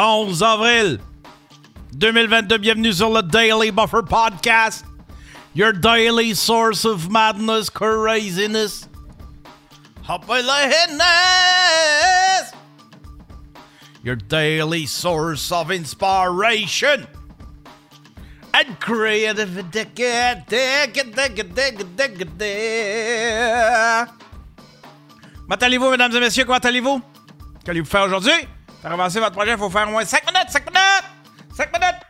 11 avril 2022. Bienvenue sur le Daily Buffer Podcast. Your daily source of madness, craziness, happiness. Your daily source of inspiration and creativity. Comment allez-vous, mesdames et messieurs? Comment allez-vous? Qu'allez-vous faire aujourd'hui? Faire avancer votre projet, il faut faire au moins 5 minutes, 5 minutes! 5 minutes!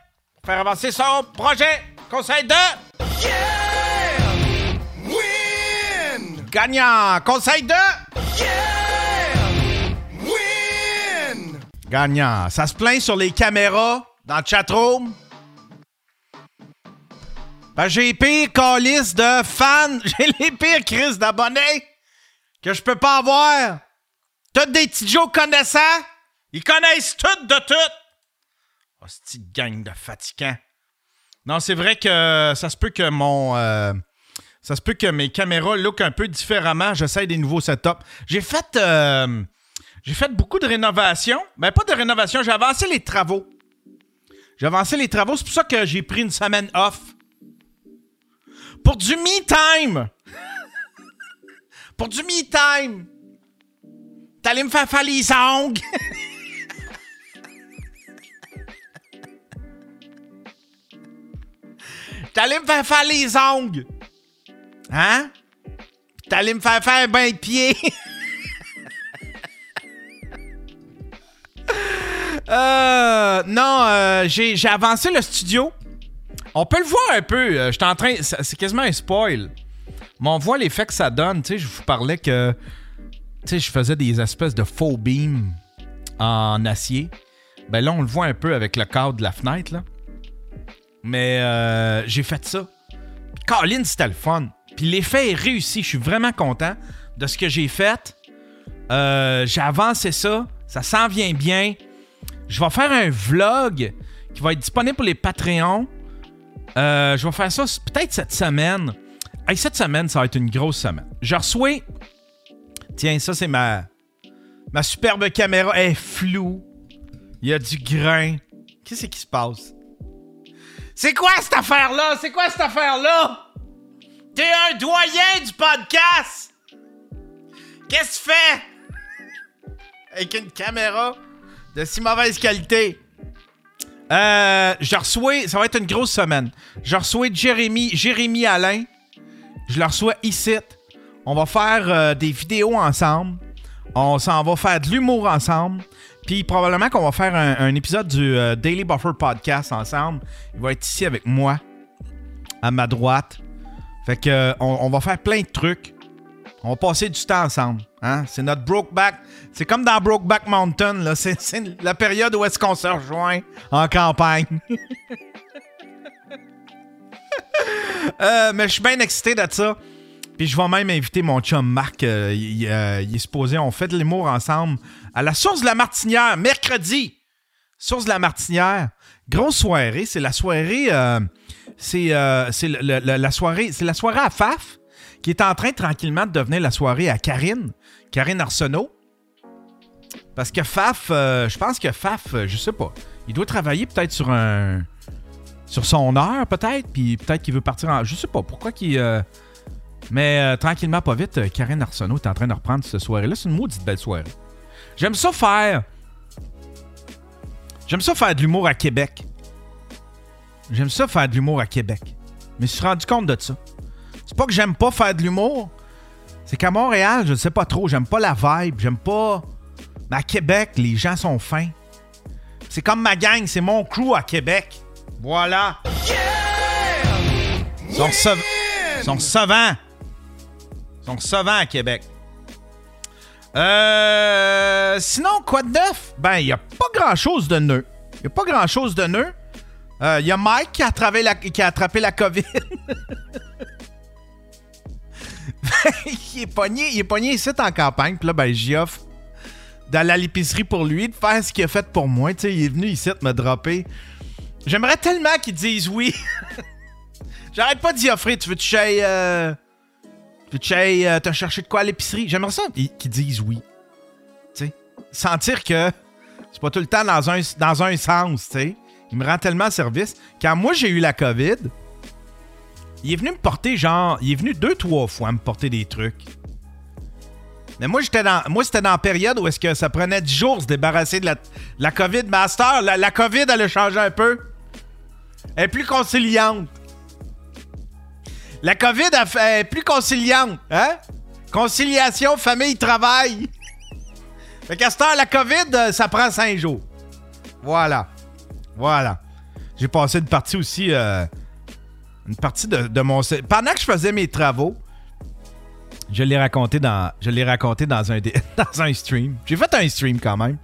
Faire avancer son projet. Conseil de. Win! Gagnant! Conseil de. Win! Gagnant. Ça se plaint sur les caméras dans le chatroom. Ben, j'ai les pires calices de fans. J'ai les pires crises d'abonnés que je peux pas avoir. Toutes des petits Joe connaissants? Ils connaissent tout de tout. Oh, cette gang de fatigants. Non, c'est vrai que ça se peut que mon. euh, ça se peut que mes caméras look un peu différemment. J'essaie des nouveaux setups. J'ai fait. euh, j'ai fait beaucoup de rénovations. Mais pas de rénovation, j'ai avancé les travaux. J'ai avancé les travaux, c'est pour ça que j'ai pris une semaine off. Pour du me-time! Pour du me-time! T'allais me faire faire les ongles! T'allais me faire faire les ongles! Hein? T'allais me faire faire un bain de pied! Euh, non, euh, j'ai avancé le studio. On peut le voir un peu. euh, j'étais en train. C'est quasiment un spoil. Mais on voit l'effet que ça donne. Tu sais, je vous parlais que. Tu sais, je faisais des espèces de faux beams en acier. Ben là, on le voit un peu avec le cadre de la fenêtre, là. Mais euh, j'ai fait ça. Puis c'était le fun. Puis l'effet est réussi. Je suis vraiment content de ce que j'ai fait. Euh, j'ai avancé ça. Ça s'en vient bien. Je vais faire un vlog qui va être disponible pour les Patreons. Euh, je vais faire ça peut-être cette semaine. Hey, cette semaine, ça va être une grosse semaine. Je reçois. Tiens, ça, c'est ma. Ma superbe caméra. Est floue. Il y a du grain. Qu'est-ce qui se passe? C'est quoi cette affaire-là? C'est quoi cette affaire-là? T'es un doyen du podcast! Qu'est-ce que tu fais? Avec une caméra de si mauvaise qualité. Euh, je reçois, ça va être une grosse semaine. Je reçois Jérémy, Jérémy Alain. Je le reçois ici. On va faire euh, des vidéos ensemble. On s'en va faire de l'humour ensemble. Puis probablement qu'on va faire un, épisode du euh, Daily Buffer Podcast ensemble. Il va être ici avec moi, à ma droite. Fait que euh, on, va faire plein de trucs. On va passer du temps ensemble. Hein? C'est notre Brokeback. C'est comme dans Brokeback Mountain. Là. C'est, la période où est-ce qu'on se rejoint en campagne. Euh, mais je suis bien excité de ça. Puis je vais même inviter mon chum Marc. il, euh, il est supposé, on fait de l'humour ensemble à la Source de la Martinière, mercredi. Source de la Martinière. Grosse soirée. C'est la soirée. euh, c'est euh, la soirée. C'est la soirée à Faf qui est en train tranquillement de devenir la soirée à Karine. Karine Arsenault. Parce que Faf, euh, je pense que Faf, je sais pas. Il doit travailler peut-être sur un. Sur son heure, peut-être. Puis peut-être qu'il veut partir en. Je sais pas pourquoi qu'il. mais tranquillement, pas vite, Karine Arsenault est en train de reprendre cette soirée-là. C'est une maudite belle soirée. J'aime ça faire. J'aime ça faire de l'humour à Québec. J'aime ça faire de l'humour à Québec. Mais je me suis rendu compte de ça. C'est pas que j'aime pas faire de l'humour. C'est qu'à Montréal, je ne sais pas trop. J'aime pas la vibe. J'aime pas. Mais à Québec, les gens sont fins. C'est comme ma gang, c'est mon crew à Québec. Voilà. Ils sont, recev- ils sont recevants. Ils sont recevants à Québec. Euh, sinon, quoi de neuf? Ben, il n'y a pas grand-chose de nœud. Il n'y a pas grand-chose de. Euh, Il y a Mike qui a attrapé la, qui a attrapé la COVID. il est pogné, il est pogné ici en campagne. Puis là, ben, j'y offre d'aller à l'épicerie pour lui, de faire ce qu'il a fait pour moi. Tu sais, il est venu ici me dropper. J'aimerais tellement qu'ils disent oui. J'arrête pas d'y offrir. Tu veux te chez. Euh... Te chez, euh, t'as cherché de quoi à l'épicerie? J'aimerais ça qu'ils disent oui. Tu sais, sentir que C'est pas tout le temps dans un, dans un sens, tu sais. Il me rend tellement service. Quand moi, j'ai eu la COVID, il est venu me porter, genre, il est venu deux, trois fois me porter des trucs. Mais moi, j'étais dans, moi, c'était dans la période où est-ce que ça prenait 10 jours se débarrasser de la, la COVID. Master, la, la COVID, elle a changé un peu. Elle est plus conciliante. La COVID elle fait- plus conciliante, hein? Conciliation, famille, travail. Fait qu'à la COVID, euh, ça prend 5 jours. Voilà. Voilà. J'ai passé une partie aussi. euh, une partie de, mon. Pendant que je faisais mes travaux, je l'ai raconté dans. Je l'ai raconté dans un, dans un stream. J'ai fait un stream quand même.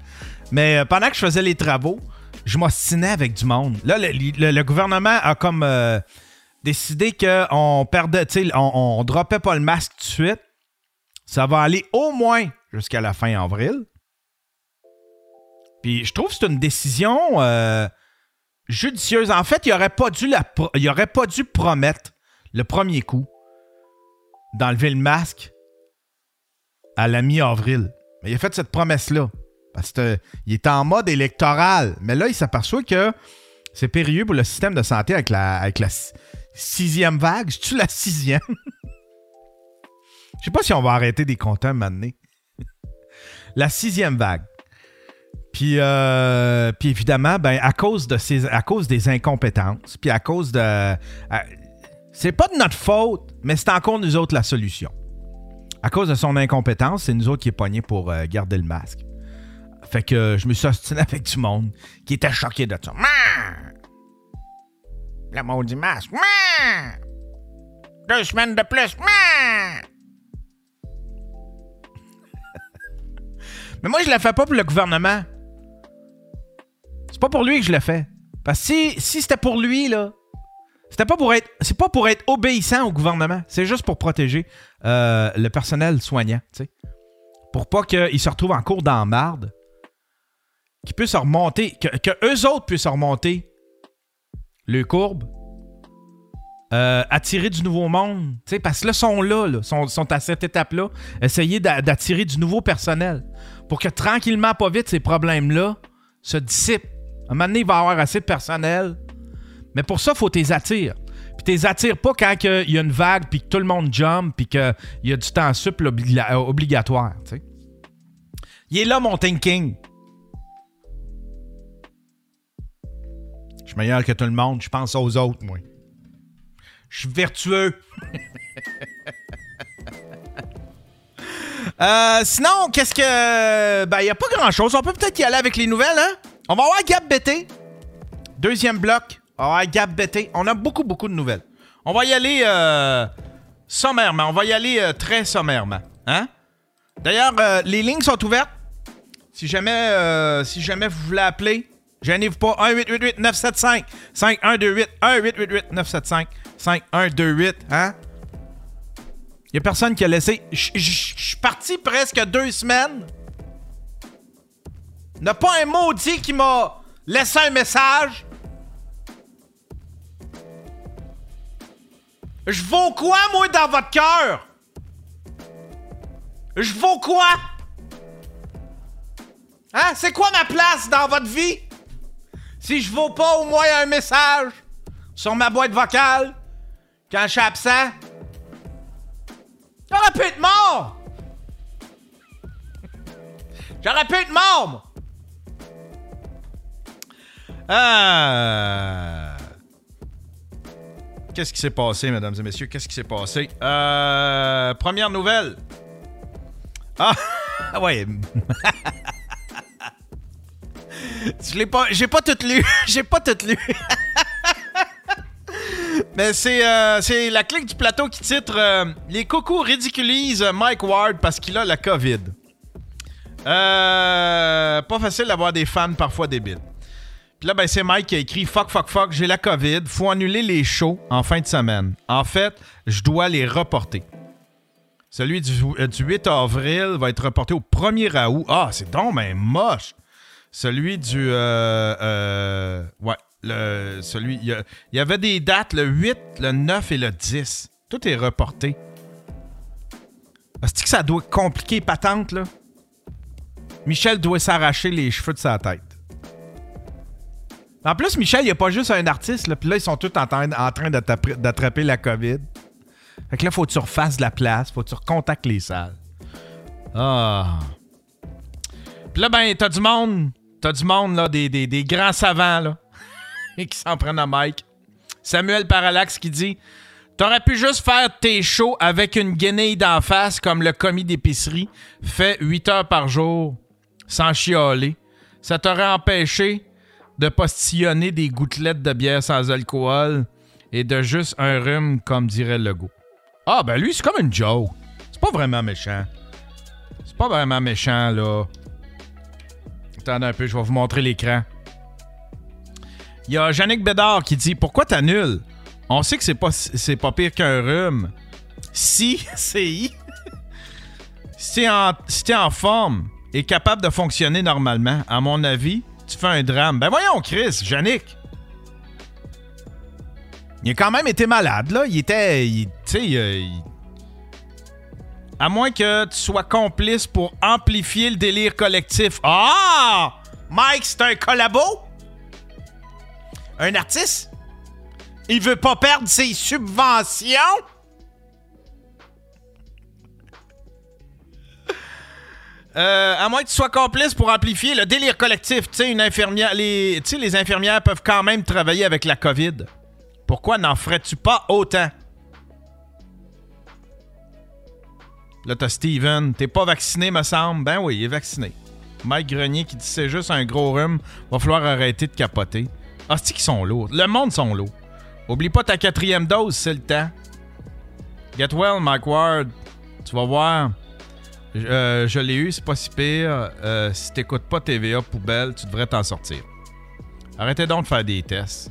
Mais euh, pendant que je faisais les travaux, je m'ostinais avec du monde. Là, le, gouvernement a comme décidé qu'on perdait, on, on droppait pas le masque tout de suite. Ça va aller au moins jusqu'à la fin avril. Puis je trouve que c'est une décision euh, judicieuse. En fait, il aurait pas dû la aurait pas dû promettre le premier coup d'enlever le masque à la mi-avril. Mais il a fait cette promesse-là. Parce qu'il est en mode électoral. Mais là, il s'aperçoit que c'est périlleux pour le système de santé avec la, sixième vague? Je-tu la sixième? Je sais pas si on va arrêter des compteurs maintenant. la sixième vague. Puis, euh, puis évidemment, ben, à cause de ces, à cause des incompétences, puis à cause de, à- c'est pas de notre faute, mais c'est encore nous autres la solution. À cause de son incompétence, c'est nous autres qui est pogné pour euh, garder le masque. Fait que euh, je me suis ostiné avec du monde qui était choqué de ça. Le maudit masque. Deux semaines de plus. Mais moi, je le fais pas pour le gouvernement. C'est pas pour lui que je le fais. Parce que si, si c'était pour lui, là, c'était pas pour être. C'est pas pour être obéissant au gouvernement. C'est juste pour protéger euh, le personnel soignant, tu. Pour pas qu'il se retrouve en cours dans marde. Qu'ils puissent remonter. Que eux autres puissent remonter le courbe. Euh, attirer du nouveau monde. parce que là, sont là, là sont, à cette étape-là. Essayer d'a- d'attirer du nouveau personnel. Pour que tranquillement, pas vite, ces problèmes-là se dissipent. À un moment donné, il va y avoir assez de personnel. Mais pour ça, il faut t'es attires. Puis t'es attires pas quand il y a une vague, puis que tout le monde jump, puis qu'il y a du temps sup obli- obligatoire. tu sais. Il est là, mon thinking. Suis meilleur que tout le monde. Je pense aux autres, moi. Je suis vertueux. Euh, sinon, qu'est-ce que. Ben, il n'y a pas grand-chose. On peut peut-être y aller avec les nouvelles, hein? On va avoir Gap BT. Deuxième bloc. On va avoir Gap. On a beaucoup, beaucoup de nouvelles. On va y aller euh, sommairement. On va y aller euh, très sommairement. Hein? D'ailleurs, les lignes sont ouvertes. Si jamais, si jamais vous voulez appeler, gênez-vous pas. 1-888-975 5128 1-888-975 5128 Hein? Il a personne qui a laissé. Je je- je suis parti presque deux semaines. N'a pas un maudit qui m'a laissé un message. Je vaux quoi, moi, dans votre cœur? Je vaux quoi? Hein? C'est quoi ma place dans votre vie? Si je vaux pas au moins un message sur ma boîte vocale quand je suis absent, j'aurais pu être mort! J'aurais pu être mort! Ah. Qu'est-ce qui s'est passé, mesdames et messieurs? Qu'est-ce qui s'est passé? Euh, première nouvelle. Ah, ouais. Je l'ai pas, j'ai pas tout lu. j'ai pas tout lu. Mais c'est, euh, la clique du plateau qui titre euh, Les cocos ridiculisent Mike Ward parce qu'il a la COVID. Euh, pas facile d'avoir des fans parfois débiles. Puis là, ben, c'est Mike qui a écrit Fuck, fuck, fuck, j'ai la COVID. Faut annuler les shows en fin de semaine. En fait, je dois les reporter. Celui du, du 8 avril va être reporté au 1er août. Ah, c'est donc ben moche. Celui du. euh, euh, ouais. Le, celui. Il y, avait des dates le 8, le 9 et le 10. Tout est reporté. Est-ce que ça doit compliquer patente, là? Michel doit s'arracher les cheveux de sa tête. En plus, Michel, il a pas juste un artiste, là, puis là, ils sont tous en, train- en train d'attraper la COVID. Fait que là, faut que tu refasses la place, faut que tu recontactes les salles. Ah. Puis là, ben, t'as du monde, t'as du monde, là, des, des- des grands savants, là, et qui s'en prennent à Mike. Samuel Parallax qui dit T'aurais pu juste faire tes shows avec une guenille d'en face comme le commis d'épicerie fait 8 heures par jour sans chialer. Ça t'aurait empêché de postillonner des gouttelettes de bière sans alcool et de juste un rhume, comme dirait Legault. Ah, ben lui, c'est comme une joke. C'est pas vraiment méchant. C'est pas vraiment méchant, là. Attendez un peu, je vais vous montrer l'écran. Il y a Yannick Bédard qui dit Pourquoi t'annules? On sait que c'est pas, c'est pas pire qu'un rhume. Si, CI. si t'es en, en forme et capable de fonctionner normalement, à mon avis, tu fais un drame. Ben voyons, Chris, Yannick. Il a quand même été malade, là. Il était. Tu sais, il- À moins que tu sois complice pour amplifier le délire collectif. Ah! Mike, c'est un collabo? Un artiste? Il veut pas perdre ses subventions? Euh, à moins que tu sois complice pour amplifier le délire collectif. Tu sais, une infirmière, les, tu sais, les infirmières peuvent quand même travailler avec la COVID. Pourquoi n'en ferais-tu pas autant? Là, t'as Steven. T'es pas vacciné, me semble. Ben oui, il est vacciné. Mike Grenier qui dit c'est juste un gros rhume. Va falloir arrêter de capoter. Ah, c'est qu'ils sont lourds? Le monde sont lourds. Oublie pas ta quatrième dose, c'est le temps. Get well, Mike Ward. Tu vas voir. Je, euh, je l'ai eu, c'est pas si pire. Euh, si t'écoutes pas TVA poubelle, tu devrais t'en sortir. Arrêtez donc de faire des tests.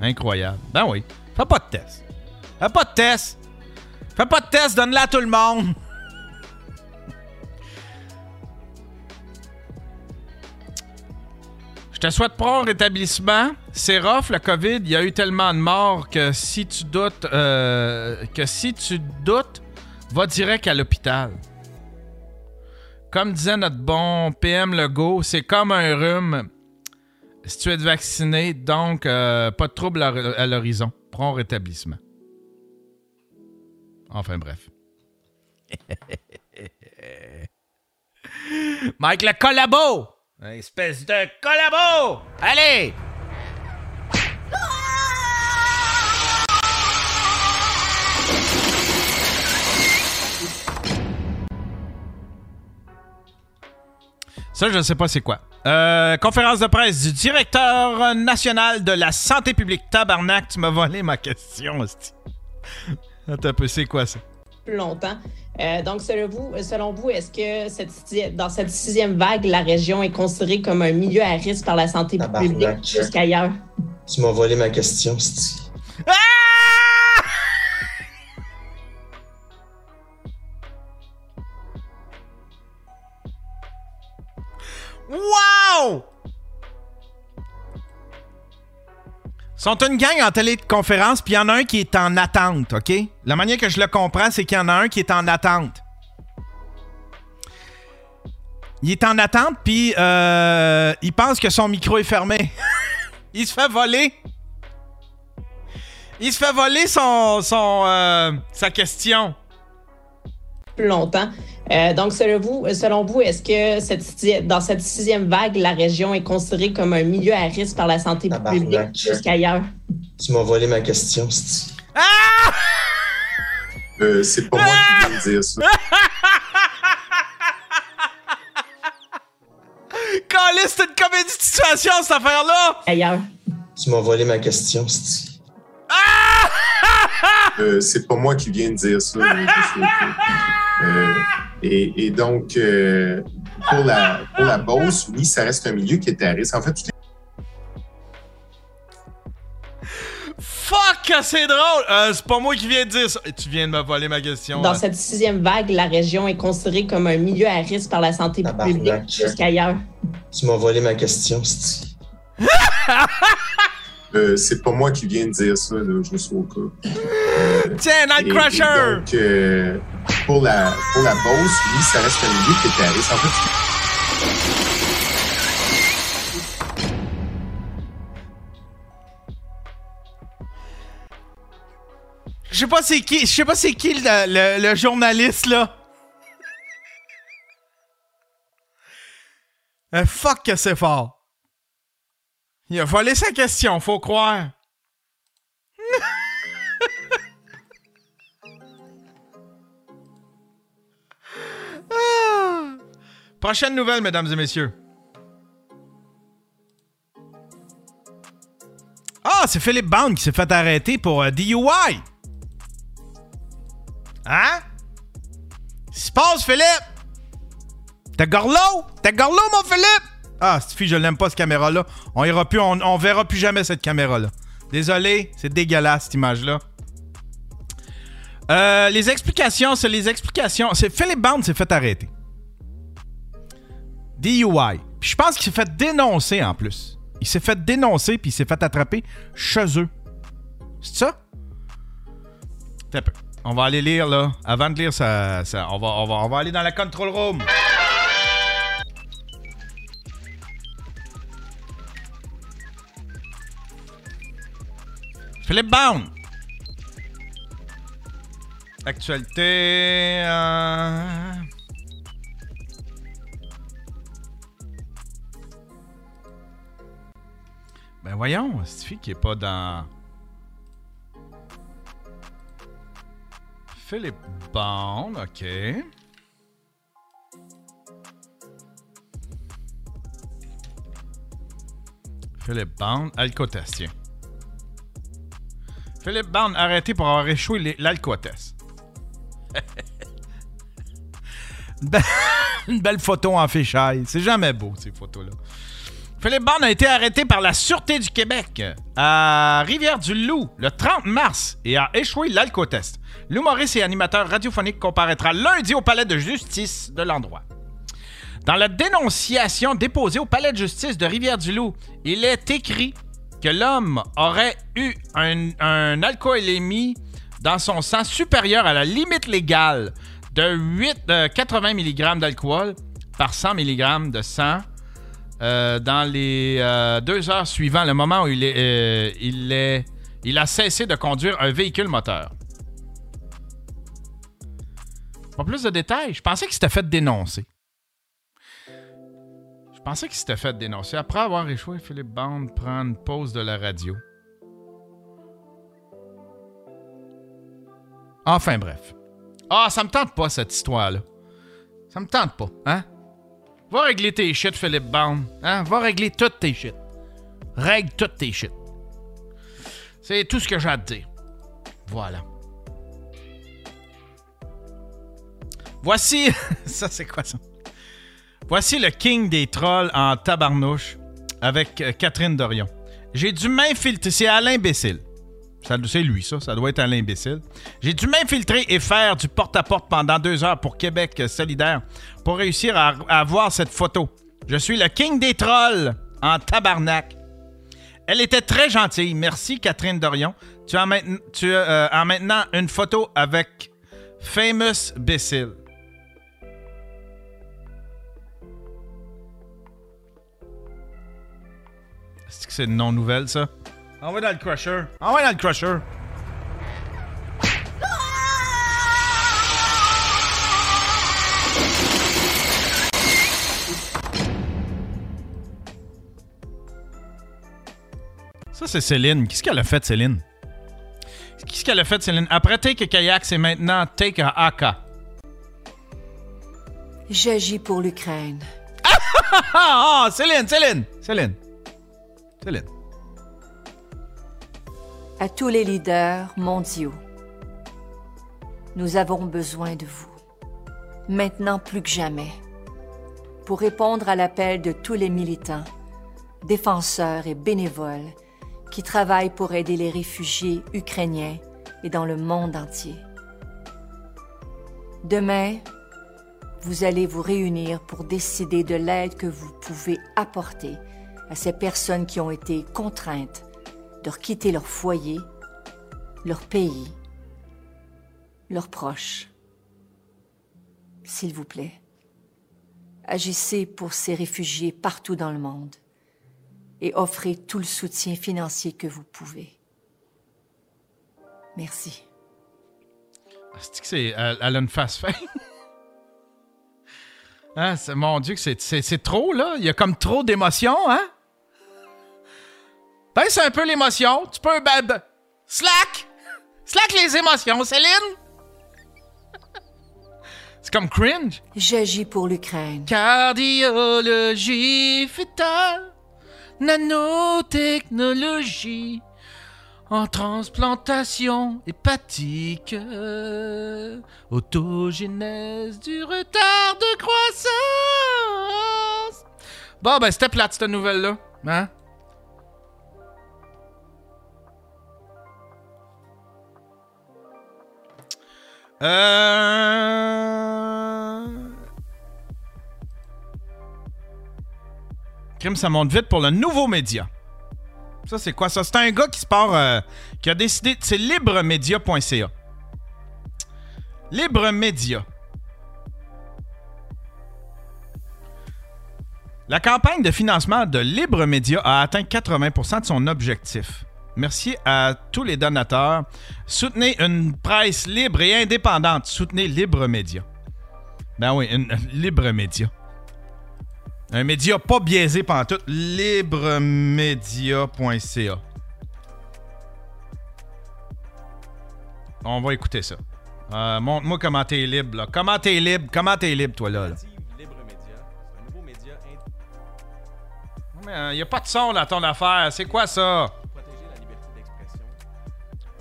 Incroyable. Ben oui. Fais pas de tests. Fais pas de tests. Fais pas de tests, donne-la à tout le monde. Te souhaite prompt rétablissement. C'est rough, le COVID. Il y a eu tellement de morts que si tu doutes, euh, que si tu doutes, va direct à l'hôpital. Comme disait notre bon PM Legault, c'est comme un rhume si tu es vacciné, donc euh, pas de trouble à, l'horizon. Prompt rétablissement. Enfin bref. Mike le collabo! Espèce de collabo! Allez! Ça, je ne sais pas c'est quoi. Euh, conférence de presse du directeur national de la santé publique. Tabarnak, tu m'as volé ma question. Attends un peu, c'est quoi ça? Plus longtemps. Euh, donc, selon vous, selon vous est-ce que cette, si- dans cette sixième vague, la région est considérée comme un milieu à risque par la santé publique jusqu'ailleurs? Tu m'as volé ma question, c'ti. Ah! Wow! Sont une gang en téléconférence, puis il y en a un qui est en attente, OK? La manière que je le comprends, c'est qu'il y en a un qui est en attente. Il est en attente, puis euh, il pense que son micro est fermé. il se fait voler. Il se fait voler son, son, euh, sa question. Plus longtemps. Euh, donc, selon vous, selon vous est-ce que cette, dans cette sixième vague, la région est considérée comme un milieu à risque par la santé Tabarnak. publique jusqu'ailleurs? Tu m'as volé ma question, c'ti. Euh, c'est pas moi qui viens de dire ça. Caliste, c'est une comédie de situation, cette affaire-là! Ailleurs. Tu m'as volé ma question, c'ti. Euh, c'est pas moi qui viens de dire ça. Euh, et, et donc, euh, pour, la, pour la Beauce, oui, ça reste un milieu qui est à risque. En fait, toutes Fuck, que c'est drôle! Euh, c'est pas moi qui viens de dire ça. Tu viens de me voler ma question. Dans hein. cette sixième vague, la région est considérée comme un milieu à risque par la santé publique jusqu'ailleurs. Tu m'as volé ma question, c'ti. euh, c'est pas moi qui viens de dire ça. Là, je suis au cas. Tiens, Et- Night et Crusher! donc, euh, pour, la, pour la Beauce, oui, ça reste un milieu qui est à risque. En fait, Je sais pas c'est qui, je sais pas c'est qui le, le- le journaliste là. Euh, fuck que c'est fort. Il a volé sa question, faut croire. Ah. Prochaine nouvelle, mesdames et messieurs. Ah, c'est Philippe Bound qui s'est fait arrêter pour euh, DUI. Hein? Qu'est-ce qui se passe, Philippe? T'es gorlot? T'es mon Philippe? Ah, cette fille, je l'aime pas, cette caméra-là. On ira plus, on, verra plus jamais cette caméra-là. Désolé, c'est dégueulasse, cette image-là. Euh, les explications, c'est les explications. C'est Philippe Bound s'est fait arrêter. DUI. Puis je pense qu'il s'est fait dénoncer en plus. Il s'est fait dénoncer puis il s'est fait attraper chez eux. C'est ça? On va aller lire là. Avant de lire on, va, on, va, on va aller dans la control room. Philippe Bound. Actualité. euh, Ben voyons, cette fille qui est pas dans. Philippe Bond, ok. Philippe Bond, alcotest, tiens. Philippe Bond arrêté pour avoir échoué l'alcotest. Une be- Une belle photo en fichaille. C'est jamais beau, ces photos-là. Philippe Bond a été arrêté par la Sûreté du Québec à Rivière-du-Loup le 30 mars et a échoué l'alcotest. L'humoriste et animateur radiophonique comparaîtra lundi au palais de justice de l'endroit. Dans la dénonciation déposée au palais de justice de Rivière-du-Loup, il est écrit que l'homme aurait eu un, alcoolémie dans son sang supérieur à la limite légale de 8, euh, 80 mg d'alcool par 100 mg de sang euh, dans les euh, deux heures suivant le moment où il, euh, il a cessé de conduire un véhicule moteur. Pas plus de détails. Je pensais qu'il s'était fait dénoncer. Pensais qu'il s'était fait dénoncer. Après avoir échoué, Philippe Bond prend une pause de la radio. Enfin bref. Ah, ça me tente pas cette histoire-là. Ça me tente pas, hein? Va régler tes shit, Philippe Bond. Hein? Va régler toutes tes shit. Règle toutes tes shit. C'est tout ce que j'ai à dire. Voilà. Voici. ça, c'est quoi ça? Voici le king des trolls en tabarnouche avec euh, Catherine Dorion. J'ai dû m'infiltrer. C'est Alain Bécile. Ça- C'est lui, ça. Ça doit être Alain Bécile. J'ai dû m'infiltrer et faire du porte-à-porte pendant deux heures pour Québec euh, solidaire pour réussir à, à avoir cette photo. Je suis le king des trolls en tabarnak. Elle était très gentille. Merci, Catherine Dorion. Tu as, euh, maintenant une photo avec Famous Bécile. Est-ce que c'est une non-nouvelle, ça? Envoie dans le crusher. Envoie dans le crusher. Ça, c'est Céline. Qu'est-ce qu'elle a fait, Céline? Qu'est-ce qu'elle a fait, Céline? Après Take a Kayak, c'est maintenant Take a Aka. J'agis pour l'Ukraine. Ah, ah, Céline, Céline, Céline. À tous les leaders mondiaux, nous avons besoin de vous. Maintenant plus que jamais. Pour répondre à l'appel de tous les militants, défenseurs et bénévoles qui travaillent pour aider les réfugiés ukrainiens et dans le monde entier. Demain, vous allez vous réunir pour décider de l'aide que vous pouvez apporter à ces personnes qui ont été contraintes de quitter leur foyer, leur pays, leurs proches. S'il vous plaît, Agissez pour ces réfugiés partout dans le monde et offrez tout le soutien financier que vous pouvez. Merci. C'est que c'est. Elle, a une face fin? Hein, mon Dieu, c'est trop, là. Il y a comme trop d'émotions, hein? Ben, c'est un peu l'émotion. Tu peux. Ben, ben, slack! Slack les émotions, Céline! c'est comme cringe. J'agis pour l'Ukraine. Cardiologie fétale, nanotechnologie, en transplantation hépatique, euh, autogénèse du retard de croissance. Bon, ben, c'était plate, cette nouvelle-là. Hein? Euh... Crime, ça monte vite pour le nouveau média. Ça, c'est quoi ça? C'est un gars qui se part, euh, qui a décidé. C'est libremedia.ca. Libre Média. La campagne de financement de Libre Média a atteint 80% de son objectif. Merci à tous les donateurs. Soutenez une presse libre et indépendante. Soutenez Libre Média. Ben oui, une, Libre Média. Un média pas biaisé pendant tout. Libremedia.ca. On va écouter ça. Euh, Montre-moi comment t'es libre, là. Comment t'es libre? Comment t'es libre, toi, là? là? Libre Média. C'est un nouveau média int- Mais il a pas de son dans ton affaire. C'est quoi ça?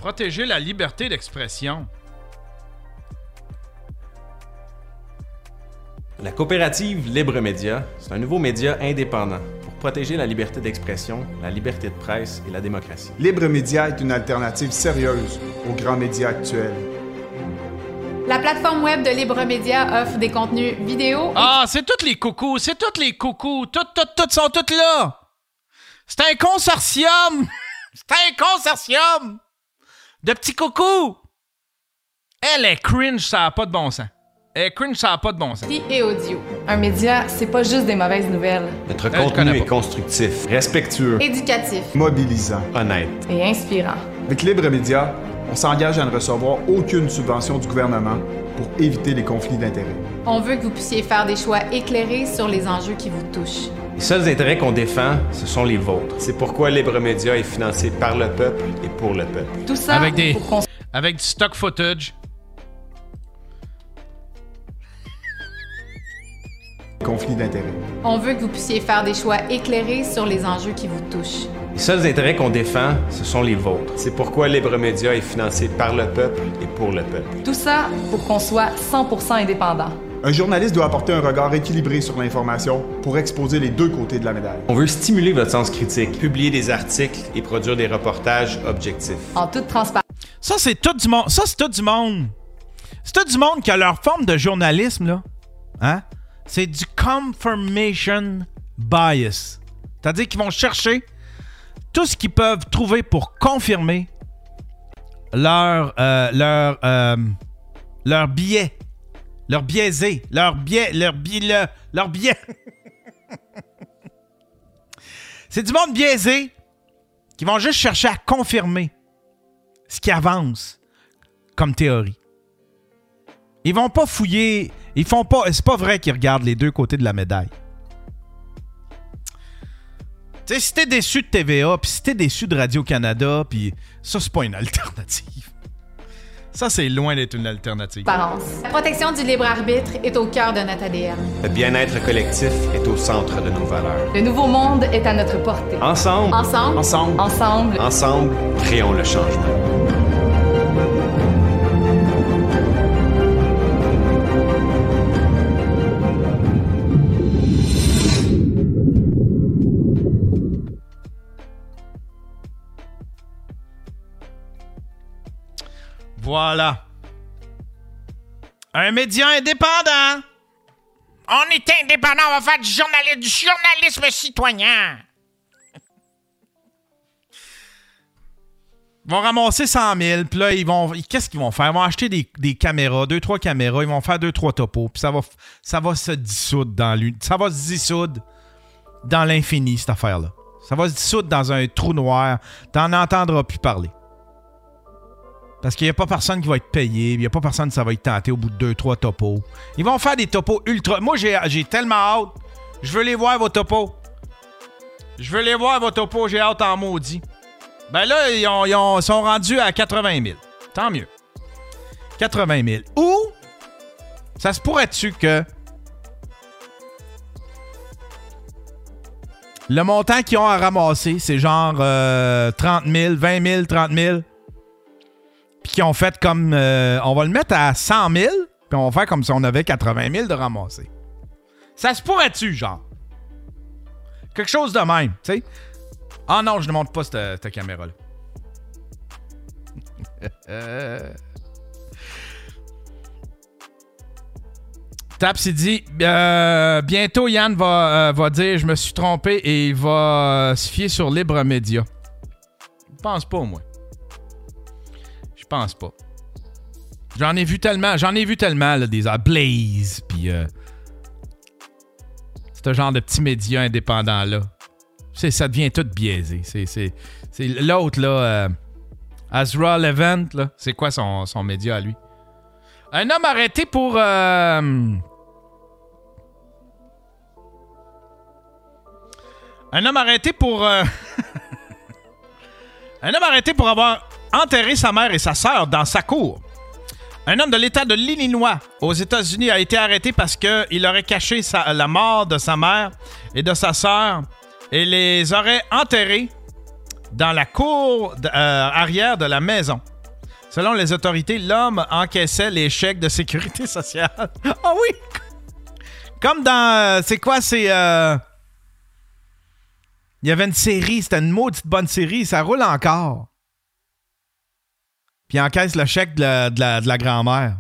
Protéger la liberté d'expression. La coopérative Libre Média, c'est un nouveau média indépendant pour protéger la liberté d'expression, la liberté de presse et la démocratie. Libre Média est une alternative sérieuse aux grands médias actuels. La plateforme web de Libre Média offre des contenus vidéo Ah, c'est toutes les coucous. C'est toutes les coucous. Toutes, toutes, toutes sont toutes là. C'est un consortium. C'est un consortium de petits coucous. Elle est cringe, ça a pas de bon sens. Elle est cringe, ça a pas de bon sens. et audio. Un média, c'est pas juste des mauvaises nouvelles. Notre Euh, contenu est constructif, respectueux, Éducatif Mobilisant. honnête. et inspirant. Avec Libre Média, on s'engage à ne recevoir aucune subvention du gouvernement pour éviter les conflits d'intérêts. On veut que vous puissiez faire des choix éclairés sur les enjeux qui vous touchent. Les seuls intérêts qu'on défend, ce sont les vôtres. C'est pourquoi Libre Média est financé par le peuple et pour le peuple. Tout ça Avec des- pour qu'on Avec du stock footage. Conflits d'intérêts. On veut que vous puissiez faire des choix éclairés sur les enjeux qui vous touchent. Les seuls intérêts qu'on défend, ce sont les vôtres. C'est pourquoi Libre Média est financé par le peuple et pour le peuple. Tout ça pour qu'on soit 100% indépendant. Un journaliste doit apporter un regard équilibré sur l'information pour exposer les deux côtés de la médaille. On veut stimuler votre sens critique, publier des articles et produire des reportages objectifs. En toute transparence. Ça, c'est tout du monde. Ça, c'est tout du monde. C'est tout du monde qui a leur forme de journalisme, là. Hein? C'est du confirmation bias. C'est-à-dire qu'ils vont chercher tout ce qu'ils peuvent trouver pour confirmer leur, euh, leur, euh, leur biais. Leur biaisé. Leur biais. Leur biais. Leur, biais. C'est du monde biaisé qui vont juste chercher à confirmer ce qui avance comme théorie. Ils vont pas fouiller. Ils font pas. C'est pas vrai qu'ils regardent les deux côtés de la médaille. Tu sais, si t'es déçu de TVA, puis si t'es déçu de Radio-Canada, puis ça, c'est pas une alternative. Ça, c'est loin d'être une alternative. La protection du libre arbitre est au cœur de notre ADN. Le bien-être collectif est au centre de nos valeurs. Le nouveau monde est à notre portée. Ensemble, Ensemble, Ensemble, ensemble, ensemble, créons le changement. Voilà. Un média indépendant. On est indépendant, on va faire du journalisme, du journalisme citoyen. Ils vont ramasser 100 000, puis là, ils vont. Qu'est-ce qu'ils vont faire? Ils vont acheter des, des caméras, deux, trois caméras, ils vont faire deux, trois topos, puis ça va, ça va se dissoudre dans l'une. Ça va se dissoudre dans l'infini, cette affaire-là. Ça va se dissoudre dans un trou noir. T'en entendras plus parler. Parce qu'il n'y a pas personne qui va être payé, il n'y a pas personne qui ça va être tenté au bout de deux, trois topos. Ils vont faire des topos ultra. Moi, j'ai tellement hâte. Je veux les voir, vos topos. Je veux les voir, vos topos. J'ai hâte en maudit. Ben là, ils, ont- sont rendus à 80 000. Tant mieux. 80 000. Ou, ça se pourrait-tu que le montant qu'ils ont à ramasser, c'est genre euh, 30 000, 20 000, 30 000. Puis qu'ils ont fait comme. euh, on va le mettre à 100 000, puis on va faire comme si on avait 80 000 de ramasser. Ça se pourrait-tu, genre? Quelque chose de même, tu sais? Ah non, je ne montre pas cette, caméra-là. Taps, il dit euh, bientôt Yann va, euh, va dire je me suis trompé et il va se fier sur Libre Média. Je pense pas, moi. Pense pas. J'en ai vu tellement, j'en ai vu tellement là, des Blaze, puis euh, ce genre de petits médias indépendants là. Ça devient tout biaisé. C'est, c'est, c'est l'autre là, euh, Azra Levent là, c'est quoi son, son média à lui? Un homme arrêté pour euh, Un homme arrêté pour. euh, Un homme arrêté pour avoir enterré sa mère et sa sœur dans sa cour. Un homme de l'État de l'Illinois aux États-Unis a été arrêté parce qu'il aurait caché la mort de sa mère et de sa sœur et les aurait enterrés dans la cour euh, arrière de la maison. Selon les autorités, l'homme encaissait les chèques de sécurité sociale. Ah oui! Comme dans. euh, c'est quoi? C'est. euh, il y avait une série, c'était une maudite bonne série, ça roule encore. Encaisse le chèque de la, grand-mère.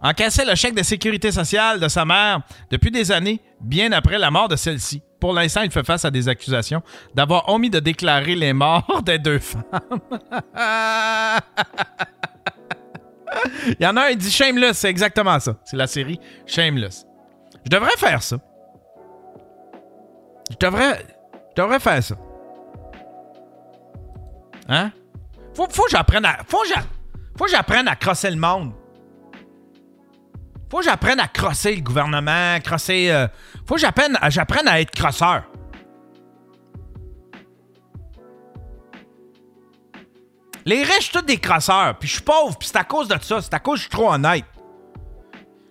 Encaissait le chèque de sécurité sociale de sa mère depuis des années, bien après la mort de celle-ci. Pour l'instant, il fait face à des accusations d'avoir omis de déclarer les morts des deux femmes. il y en a un, il dit Shameless, c'est exactement ça. C'est la série Shameless. Je devrais faire ça. Je devrais. Je devrais faire ça. Hein? Faut, faut que j'apprenne à. Faut que j'apprenne à crosser le monde. Faut que j'apprenne à crosser le gouvernement, crosser. euh, faut que j'apprenne à, j'apprenne à être crosseur. Les riches, tous des crosseurs. Puis je suis pauvre, puis c'est à cause de ça. C'est à cause que je suis trop honnête.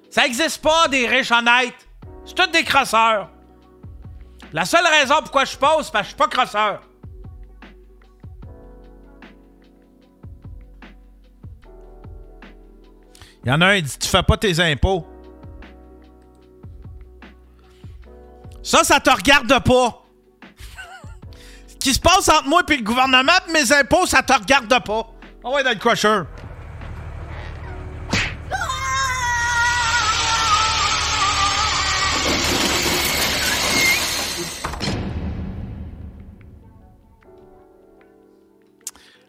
Ça existe pas, des riches honnêtes. C'est tous des crosseurs. La seule raison pourquoi je suis pauvre, c'est parce que je suis pas crosseur. Il y en a un, il dit Tu fais pas tes impôts. Ça, ça te regarde pas. Ce qui se passe entre moi et le gouvernement mes impôts, ça te regarde pas. On va être crusher.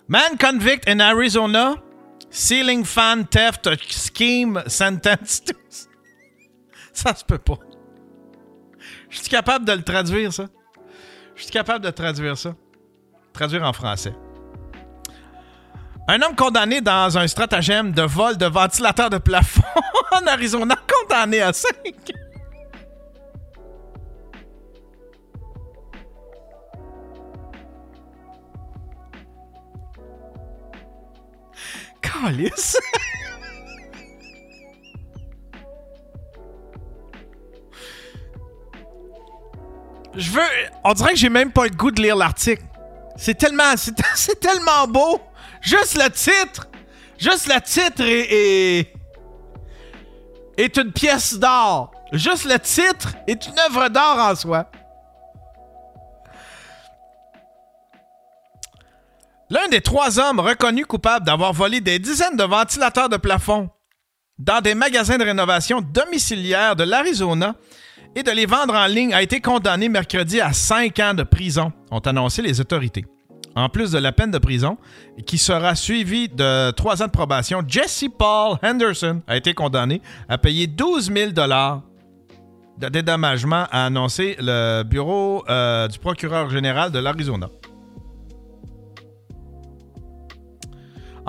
Man convict in Arizona, ceiling fan theft scheme sentence. Ça se peut pas. Je suis capable de le traduire, ça. Je suis capable de traduire ça. Traduire en français. Un homme condamné dans un stratagème de vol de ventilateur de plafond en Arizona, condamné à 5 Je veux. On dirait que j'ai même pas le goût de lire l'article. C'est tellement. C'est tellement beau! Juste le titre! Juste le titre est. est, est une pièce d'art. Juste le titre est une œuvre d'art en soi. L'un des trois hommes reconnus coupables d'avoir volé des dizaines de ventilateurs de plafond dans des magasins de rénovation domiciliaires de l'Arizona et de les vendre en ligne a été condamné mercredi à cinq ans de prison, ont annoncé les autorités. en plus de la peine de prison, qui sera suivie de trois ans de probation. Jesse Paul Henderson a été condamné à payer 12 000 de dédommagement, a annoncé le bureau euh, du procureur général de l'Arizona.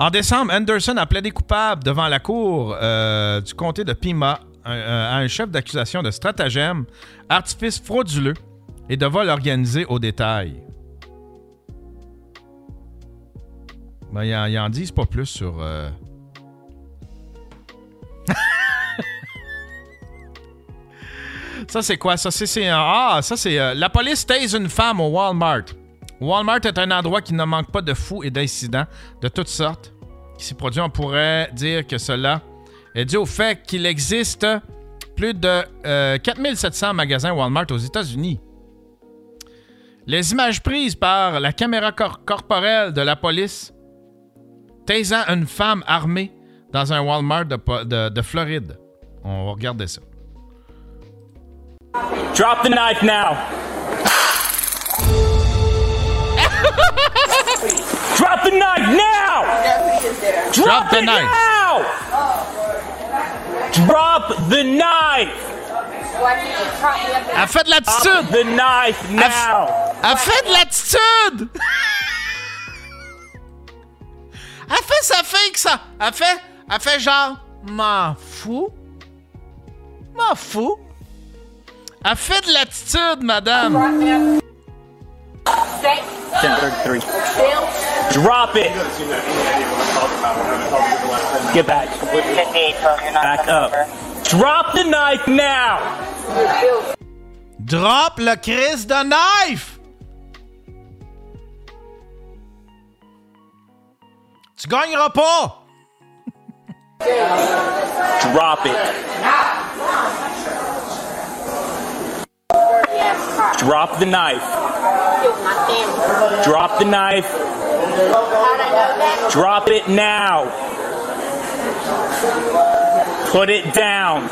En décembre, Henderson a plaidé coupable devant la cour euh, du comté de Pima euh, à un chef d'accusation de stratagème, artifice frauduleux et de vol organisé au détail. Ben, ils en, ils en disent pas plus sur. euh, ça, c'est quoi? Ça, c'est. Ah, ça, c'est. la police tase une femme au Walmart. Walmart est un endroit qui ne manque pas de fous et d'incidents de toutes sortes. Qui s'y produit, on pourrait dire que cela est dû au fait qu'il existe plus de euh, 4700 magasins Walmart aux États-Unis. Les images prises par la caméra cor- corporelle de la police taisant une femme armée dans un Walmart de- de Floride. On va regarder ça. Drop the knife now. Drop the knife now. Drop the knife. now. Drop the knife. Elle fait de l'attitude. The knife now. Elle fait de l'attitude! Elle fait sa que ça. Elle fait, elle fait genre, m'en fous. M'en fous. Elle fait de l'attitude, madame. 1033. Drop it. Get back. Back up. Drop the knife now. Drop le Chris de knife! Tu gagneras pas! Drop it. Drop the knife. Drop the knife. Drop it now. Put it down.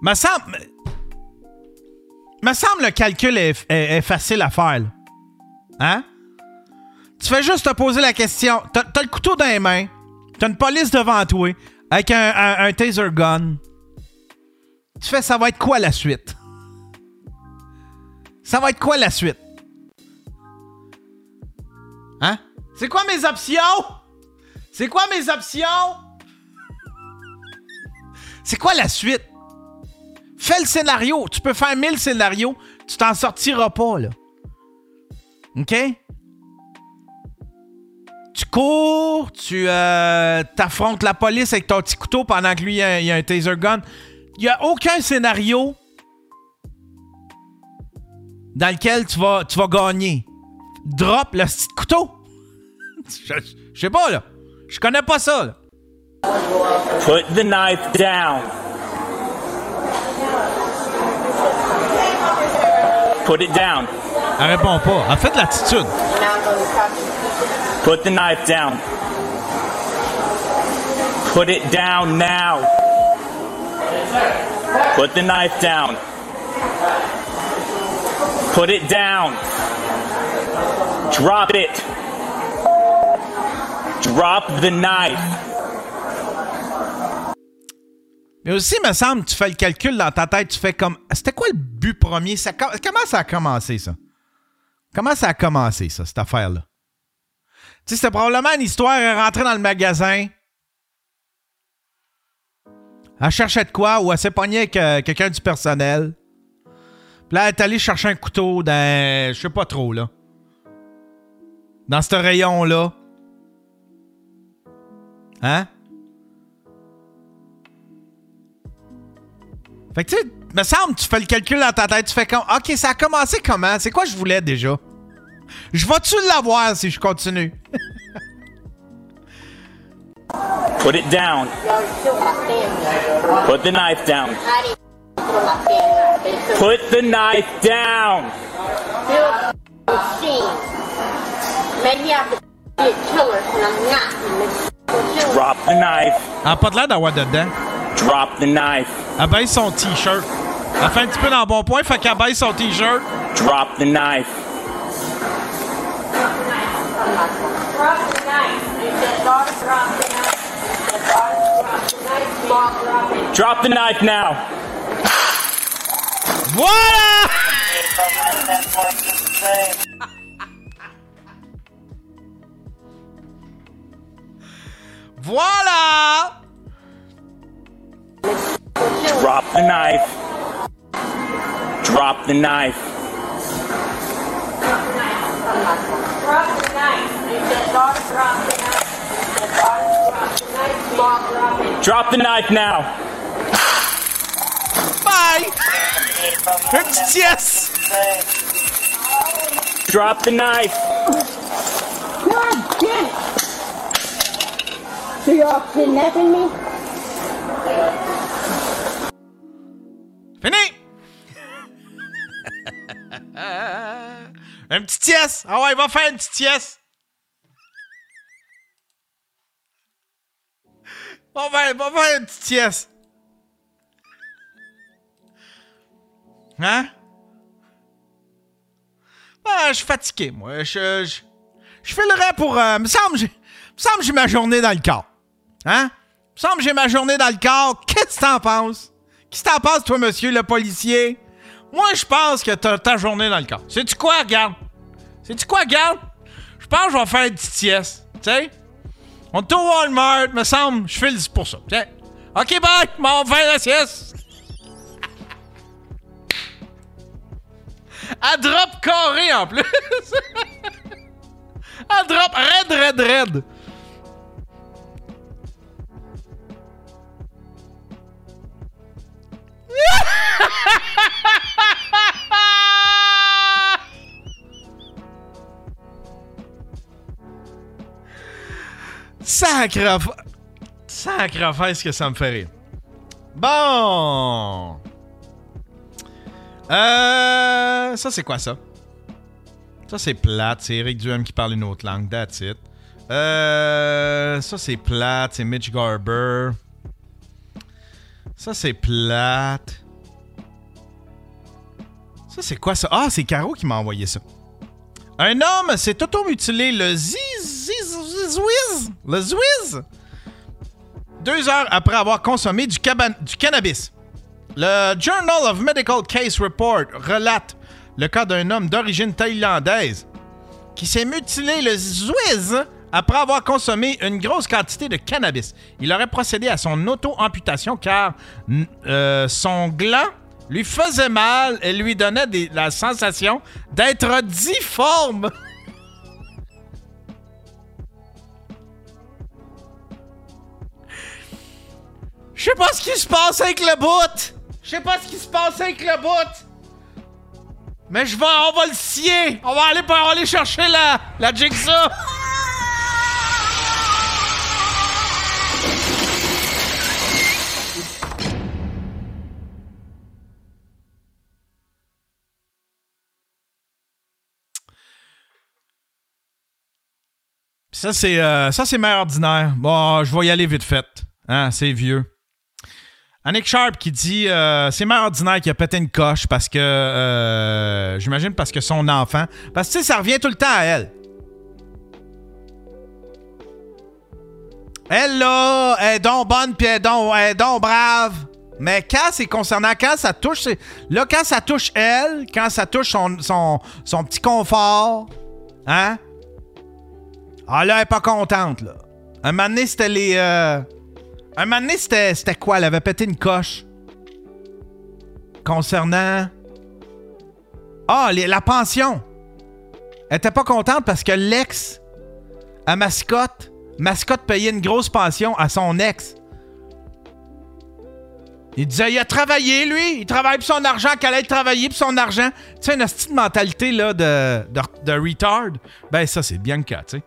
Me semble. Me semble le calcul est, facile à faire. Hein? Tu fais juste te poser la question. T'as le couteau dans les mains. T'as une police devant toi. Avec un- un taser gun. Tu fais, ça va être quoi la suite? Ça va être quoi la suite? Hein? C'est quoi mes options? C'est quoi mes options? C'est quoi la suite? Fais le scénario. Tu peux faire mille scénarios. Tu t'en sortiras pas, là. OK? Tu cours, tu euh, t'affrontes la police avec ton petit couteau pendant que lui, il a, il a un taser gun. Il n'y a aucun scénario dans lequel tu vas, tu vas gagner. Drop le petit couteau. Je je sais pas, là. Je connais pas ça, là. Put the knife down. Put it down. Elle répond pas. Elle fait de l'attitude. Put the knife down. Put it down now. Put the knife down. Put it down. Drop it. Drop the knife. Mais aussi, il me semble, tu fais le calcul dans ta tête, tu fais comme. C'était quoi le but premier? Ça, com- comment ça a commencé, ça? Comment ça a commencé, ça, cette affaire-là? Tu sais, c'était probablement une histoire, est rentrée dans le magasin. Elle cherchait de quoi ou elle s'est avec euh, quelqu'un du personnel. Là, elle est allée chercher un couteau dans. Je sais pas trop, là. Dans ce rayon-là. Hein? Fait que tu sais, me semble, tu fais le calcul dans ta tête, tu fais comme, ok, ça a commencé comment? C'est quoi je voulais déjà? Je vais-tu l'avoir si je continue? Put it down. Put the knife down. Put the knife down. Maybe I'm the killer and I'm not. Drop the knife. Elle a pas de l'air d'avoir dedans. Drop the knife. Elle baisse son t-shirt. Elle fait un petit peu dans le bon point, fait qu'elle baisse son t-shirt. Drop the knife. Drop the knife. I said, daughter, drop the knife. I Voilà! Voilà! Drop the knife. Drop the knife. Drop the knife. Drop the knife. I Bye! Un petit yes! Drop the knife. God damn it. So you're all kidnapping me? Fini! un petit yes! Ah ouais, va faire une petite yes! Va faire, va faire une petite yes! Hein? Ah, je suis fatigué, moi. Je, je, je filerais pour. Euh, me semble, j'ai- semble j'ai ma journée dans le corps. Hein? Me semble que j'ai ma journée dans le corps. Qu'est-ce que t'en penses? Qu'est-ce que t'en penses, toi, monsieur le policier? Moi, je pense que t'as ta journée dans le corps. Sais-tu quoi, regarde? Sais-tu quoi, regarde? Je pense que je vais faire une petite sieste. Tu sais? On est au Walmart, me semble. Je file pour ça. Tiens. OK, bye. On va faire la sieste. À drop carré en plus. À drop red, red, red. Sacre... Sacre ce que ça me fait. Bon... Euh... Ça, c'est quoi, ça? Ça, c'est plate. C'est Eric Duhem qui parle une autre langue. That's it. Euh... Ça, c'est plate. C'est Mitch Garber. Ça, c'est plate. Ça, c'est quoi, ça? Ah, c'est Caro qui m'a envoyé ça. Un homme s'est automutilé le ziz, ziz, le zwiz, deux heures après avoir consommé du, du cannabis. Le Journal of Medical Case Report relate le cas d'un homme d'origine thaïlandaise qui s'est mutilé le zwiz après avoir consommé une grosse quantité de cannabis. Il aurait procédé à son auto-amputation car euh, son gland lui faisait mal et lui donnait la sensation d'être difforme. Je sais pas ce qui se passe avec le bout. Je sais pas ce qui se passe avec le bout. Mais je vais, on va le scier. On va aller, on va aller chercher la, la jigsaw. Ça, c'est euh, ça, c'est mère ordinaire. Bon, je vais y aller vite fait. Hein, c'est vieux. Annick Sharp qui dit euh, c'est mère ordinaire qui a pété une coche parce que euh, j'imagine parce que son enfant. Parce que tu sais, ça revient tout le temps à elle. Elle là, elle est donc bonne puis elle est donc, est donc brave. Mais quand c'est concernant, quand ça touche, là, quand ça touche elle, quand ça touche son petit confort, hein? Ah là, elle est pas contente, là. Un moment donné, c'était les. euh, Un moment donné, c'était, quoi? Elle avait pété une coche. Concernant. Ah, la pension. Elle était pas contente parce que l'ex à Mascotte, Mascotte payait une grosse pension à son ex. Il disait, il a travaillé, lui. Il travaille pour son argent, qu'elle aille travailler pour son argent. Tu sais, une petite mentalité là, de, de, de retard. Ben, ça, c'est Bianca, tu sais.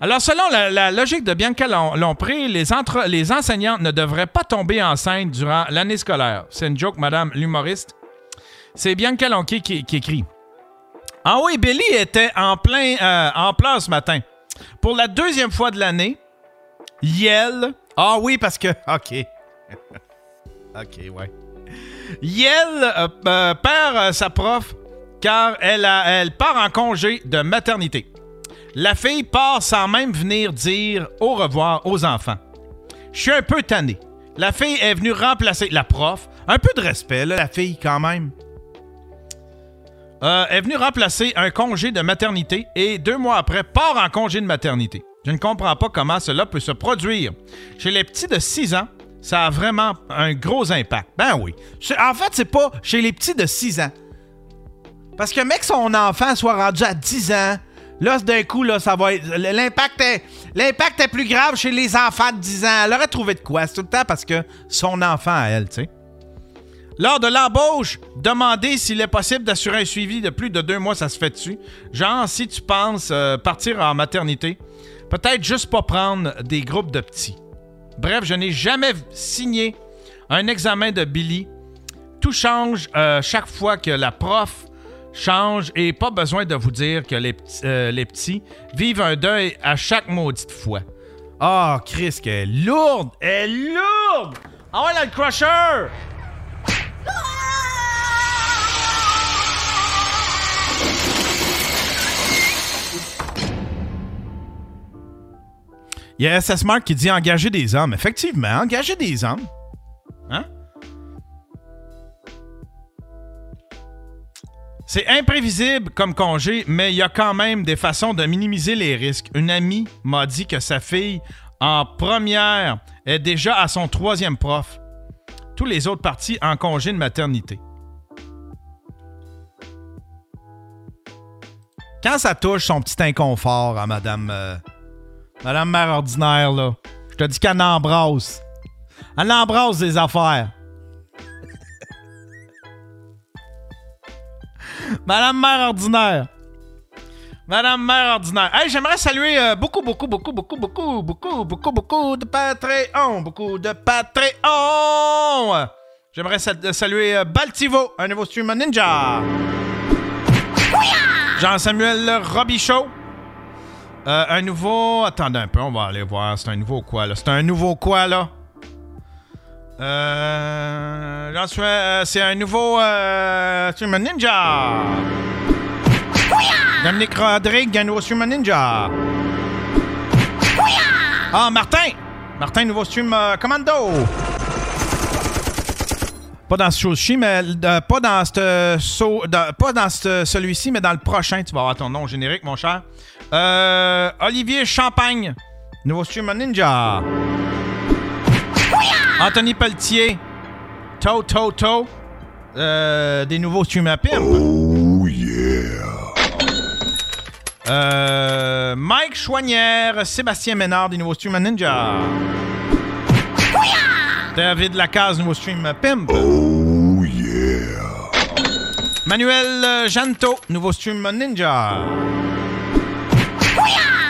Alors, selon la, logique de Bianca Lom- Lompré, les, entre- les enseignantes ne devraient pas tomber enceintes durant l'année scolaire. C'est une joke, madame l'humoriste. C'est Bianca Lonquet qui, qui écrit. Ah oui, Billy était en plein euh, en ce matin. Pour la deuxième fois de l'année, Yel. Ah oui, parce que. OK. OK, ouais. Yel euh, euh, perd sa prof car elle, a- elle part en congé de maternité. La fille part sans même venir dire au revoir aux enfants. Je suis un peu tanné. La fille est venue remplacer la prof. Un peu de respect, là, la fille, quand même. Euh, est venue remplacer un congé de maternité et deux mois après part en congé de maternité. Je ne comprends pas comment cela peut se produire. Chez les petits de 6 ans, ça a vraiment un gros impact. Ben oui. En fait, c'est pas chez les petits de 6 ans. Parce que, mec, son enfant soit rendu à 10 ans, là, d'un coup, là, ça va être. L'impact est, l'impact est plus grave chez les enfants de 10 ans. Elle aurait trouvé de quoi? C'est tout le temps parce que son enfant à elle, tu sais. Lors de l'embauche, demandez s'il est possible d'assurer un suivi de plus de deux mois, ça se fait dessus. Genre, si tu penses euh, partir en maternité, peut-être juste pas prendre des groupes de petits. Bref, je n'ai jamais signé un examen de Billy. Tout change euh, chaque fois que la prof change et pas besoin de vous dire que les, petits- euh, les petits vivent un deuil à chaque maudite fois. Ah, Chris, qu'elle est lourde! Elle est lourde! Ah ouais, là, le crusher! Il y a SS Mark qui dit engager des hommes. Effectivement, engager des hommes. Hein? C'est imprévisible comme congé, mais il y a quand même des façons de minimiser les risques. Une amie m'a dit que sa fille, en première, est déjà à son troisième prof. Tous les autres partis en congé de maternité. Quand ça touche son petit inconfort à Madame, euh, Madame Mère Ordinaire, là, je te dis qu'elle embrasse. Elle embrasse des affaires. Madame Mère Ordinaire. Madame Mère Ordinaire. Hey, j'aimerais saluer euh, beaucoup, beaucoup, beaucoup, beaucoup, beaucoup, beaucoup, beaucoup, beaucoup de Patreon. Beaucoup de Patreon. J'aimerais sal- saluer euh, Baltivo, un nouveau streamer ninja. Jean-Samuel Robichaud. Euh, un nouveau. Attendez un peu, on va aller voir. C'est un nouveau quoi, là? C'est un nouveau quoi, là? Euh. j'en suis, euh, c'est un nouveau. Euh, streamer ninja! Dominique Rodrigue, un nouveau streamer ninja! Ah, Martin! Martin, nouveau stream euh, commando! Pas dans ce show-ci, mais euh, pas dans ce dans- pas dans ce- celui-ci, mais dans le prochain. Tu vas avoir ton nom générique, mon cher. Euh, Olivier Champagne, nouveau streamer ninja. Anthony Pelletier, To To To, euh, des nouveaux streamers pimp. Oh yeah. Euh, Mike Chouanière, Sébastien Ménard, des nouveaux streamers ninja. David Lacaze, nouveau stream Pimp. Oh yeah. Manuel euh, Janto, nouveau stream Ninja.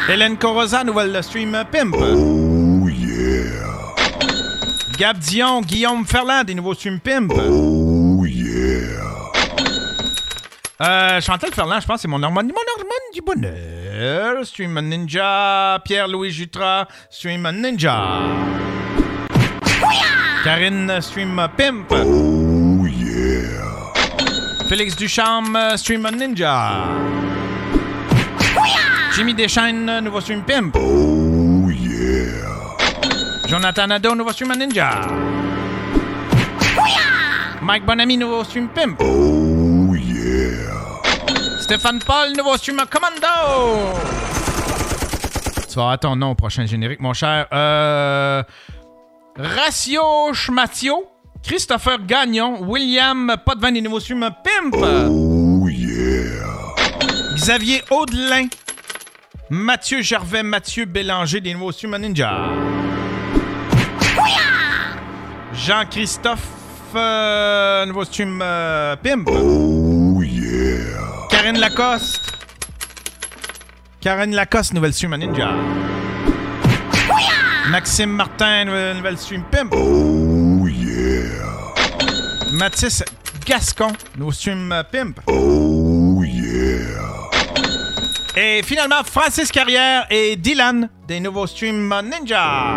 Hélène Coroza, nouvelle stream Pimp. Oh. Gab Dion, Guillaume Ferland, des nouveaux stream Pimp. Oh yeah. Euh, Chantal Ferland, je pense que c'est mon Normandie, mon Normandie du bonheur. Stream Ninja. Pierre-Louis Jutra, stream Ninja. Karine Stream Pimp. Oh yeah. Félix Ducharme Stream Ninja. Jimmy Deschaines, nouveau Stream Pimp. Oh. Jonathan Nadeau, nouveau Stream Ninja. Mike Bonamy, nouveau Stream Pimp. Oh yeah. Stéphane Paul, nouveau Stream Commando. Tu vas ton nom au prochain générique, mon cher. Euh. Ratio Schmatio, Christopher Gagnon, William Potvin des nouveaux streams Pimp. Oh yeah. Xavier Audelin, Mathieu Gervais, Mathieu Bélanger des nouveaux streams Ninja. Jean-Christophe, euh, nouveau stream euh, Pimp. Oh yeah. Karine Lacoste. Karine Lacoste, nouvelle stream Ninja. Maxime Martin, nouvelle, nouvelle stream Pimp. Oh yeah. Mathis Gascon, nouveau stream euh, Pimp. Oh yeah. Et finalement, Francis Carrière et Dylan, des nouveaux streams Ninja.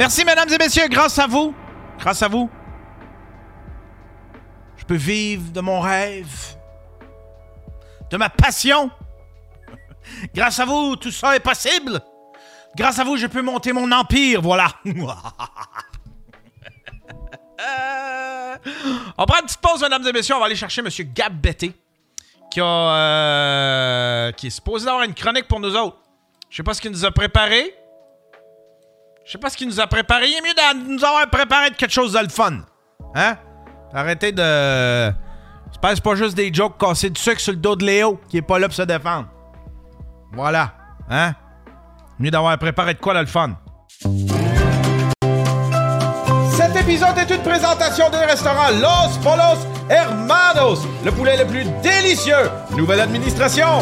Merci, mesdames et messieurs, grâce à vous, grâce à vous, je peux vivre de mon rêve. de ma passion. Grâce à vous, tout ça est possible. Grâce à vous, je peux monter mon empire, voilà. On prend une petite pause, mesdames et messieurs. On va aller chercher M. Gab Betté, qui, a, euh, qui est supposé avoir une chronique pour nous autres. Je sais pas ce qu'il nous a préparé. Je sais pas ce qu'il nous a préparé. Il est mieux de nous avoir préparé de quelque chose de le fun. Hein? Arrêtez de. Pas, c'est pas juste des jokes casser du sucre sur le dos de Léo qui est pas là pour se défendre. Voilà. Hein? Mieux d'avoir préparé de quoi de le fun. Cet épisode est une présentation du restaurant Los Polos Hermanos, le poulet le plus délicieux. Nouvelle administration.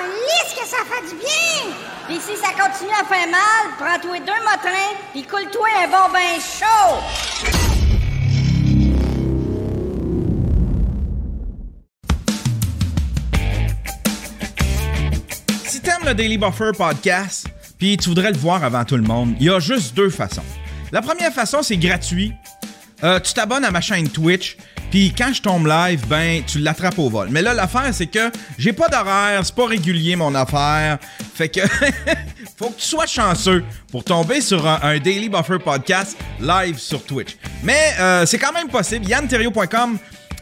Calisse que ça fait du bien! Puis si ça continue à faire mal, prends-toi deux motrins, puis coule-toi un bon bain chaud! Si t'aimes le Daily Buffer podcast, puis tu voudrais le voir avant tout le monde, il y a juste deux façons. La première façon, c'est gratuit. Euh, tu t'abonnes à ma chaîne Twitch, puis quand je tombe live, ben tu l'attrapes au vol. Mais là, l'affaire, c'est que j'ai pas d'horaire, c'est pas régulier mon affaire. Fait que faut que tu sois chanceux pour tomber sur un, Daily Buffer podcast live sur Twitch. Mais euh, c'est quand même possible. YannTerrio.com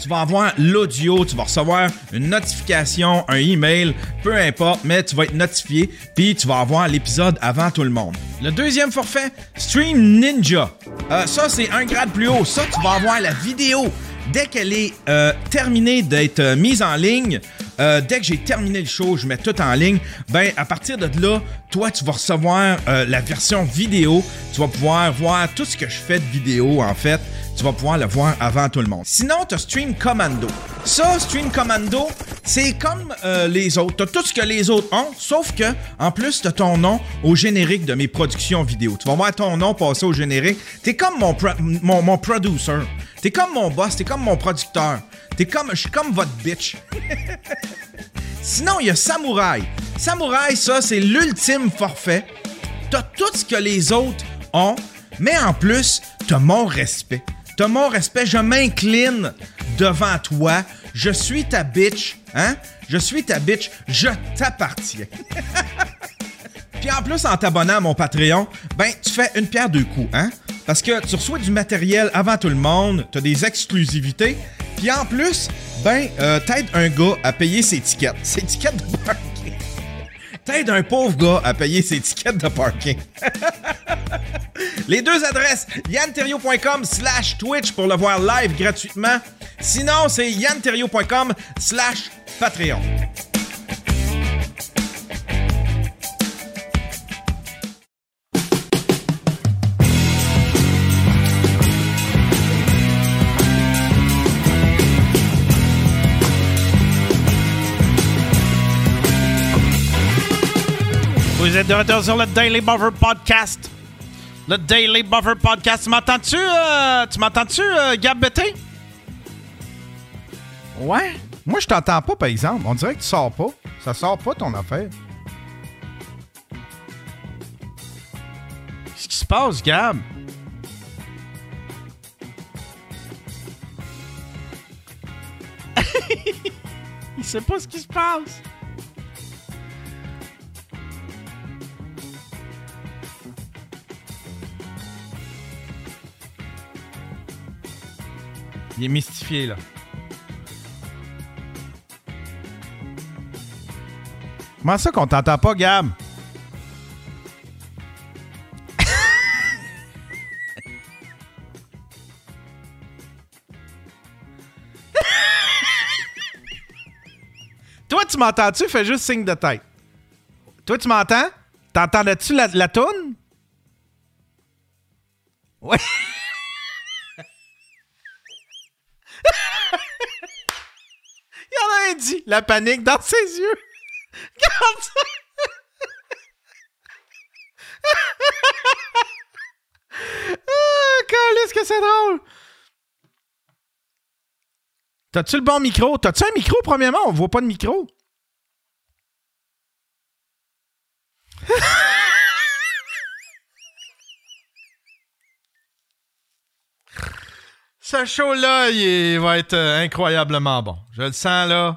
tu vas avoir l'audio, tu vas recevoir une notification, un email, peu importe, mais tu vas être notifié, puis tu vas avoir l'épisode avant tout le monde. Le deuxième forfait, Stream Ninja. Euh, ça, c'est un grade plus haut. Ça, tu vas avoir la vidéo. Dès qu'elle est euh, terminée d'être euh, mise en ligne, euh, dès que j'ai terminé le show, je mets tout en ligne. Ben, à partir de là, toi, tu vas recevoir euh, la version vidéo. Tu vas pouvoir voir tout ce que je fais de vidéo, en fait. Tu vas pouvoir le voir avant tout le monde. Sinon, tu as Stream Commando. Ça, Stream Commando, c'est comme euh, les autres. Tu as tout ce que les autres ont, sauf que, en plus, tu as ton nom au générique de mes productions vidéo. Tu vas voir ton nom passer au générique. Tu es comme mon, mon, mon producer. T'es comme mon boss, t'es comme mon producteur. T'es comme, je suis comme votre bitch. Sinon, il y a Samouraï. Samouraï, ça, c'est l'ultime forfait. T'as tout ce que les autres ont, mais en plus, t'as mon respect. T'as mon respect, je m'incline devant toi. Je suis ta bitch, hein? Je suis ta bitch, je t'appartiens. Puis en plus, en t'abonnant à mon Patreon, ben, tu fais une pierre deux coups, hein? Parce que tu reçois du matériel avant tout le monde, t'as des exclusivités, puis en plus, ben, euh, t'aides un gars à payer ses tickets. Ses tickets de parking. T'aides un pauvre gars à payer ses tickets de parking. Les deux adresses, yanterio.com slash Twitch pour le voir live gratuitement. Sinon, c'est yanterio.com slash Patreon. Vous êtes de retour sur le Daily Buffer Podcast. Le Daily Buffer Podcast. Tu m'entends-tu, euh, tu m'entends-tu, euh, Gab? Ouais. Moi, je t'entends pas, par exemple. On dirait que tu sors pas. Ça sort pas ton affaire. Qu'est-ce qui se passe, Gab? Il sait pas ce qui se passe. Il est mystifié, là. Comment ça qu'on t'entend pas, Gab? Toi, tu m'entends-tu? Fais juste signe de tête. Toi, tu m'entends? T'entendais-tu la, la toune? Ouais. Il y en a un dit, la panique dans ses yeux. Regarde ça. ah, est-ce que c'est drôle. T'as-tu le bon micro? T'as-tu un micro, premièrement? On voit pas de micro. Ce show-là, il va être euh, incroyablement bon. Je le sens, là.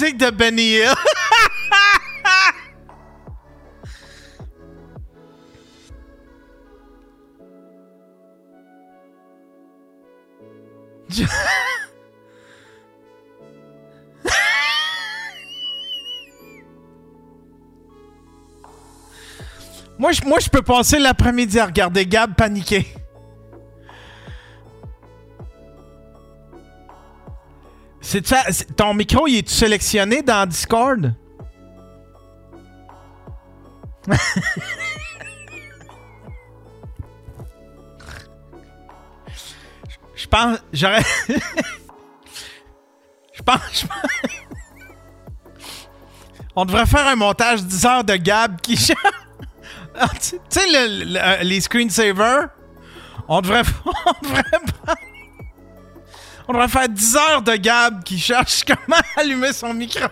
De Benny Hill. moi, je, moi, je peux passer l'après-midi à regarder Gab paniquer. C'est ça, ton micro, il est sélectionné dans Discord? Je pense, j'aurais. Je pense, On devrait faire un montage 10 heures de Gab qui chante. Ah, Tu sais, le- les screensavers? On devrait, on devrait faire 10 heures de Gab qui cherche comment allumer son micro.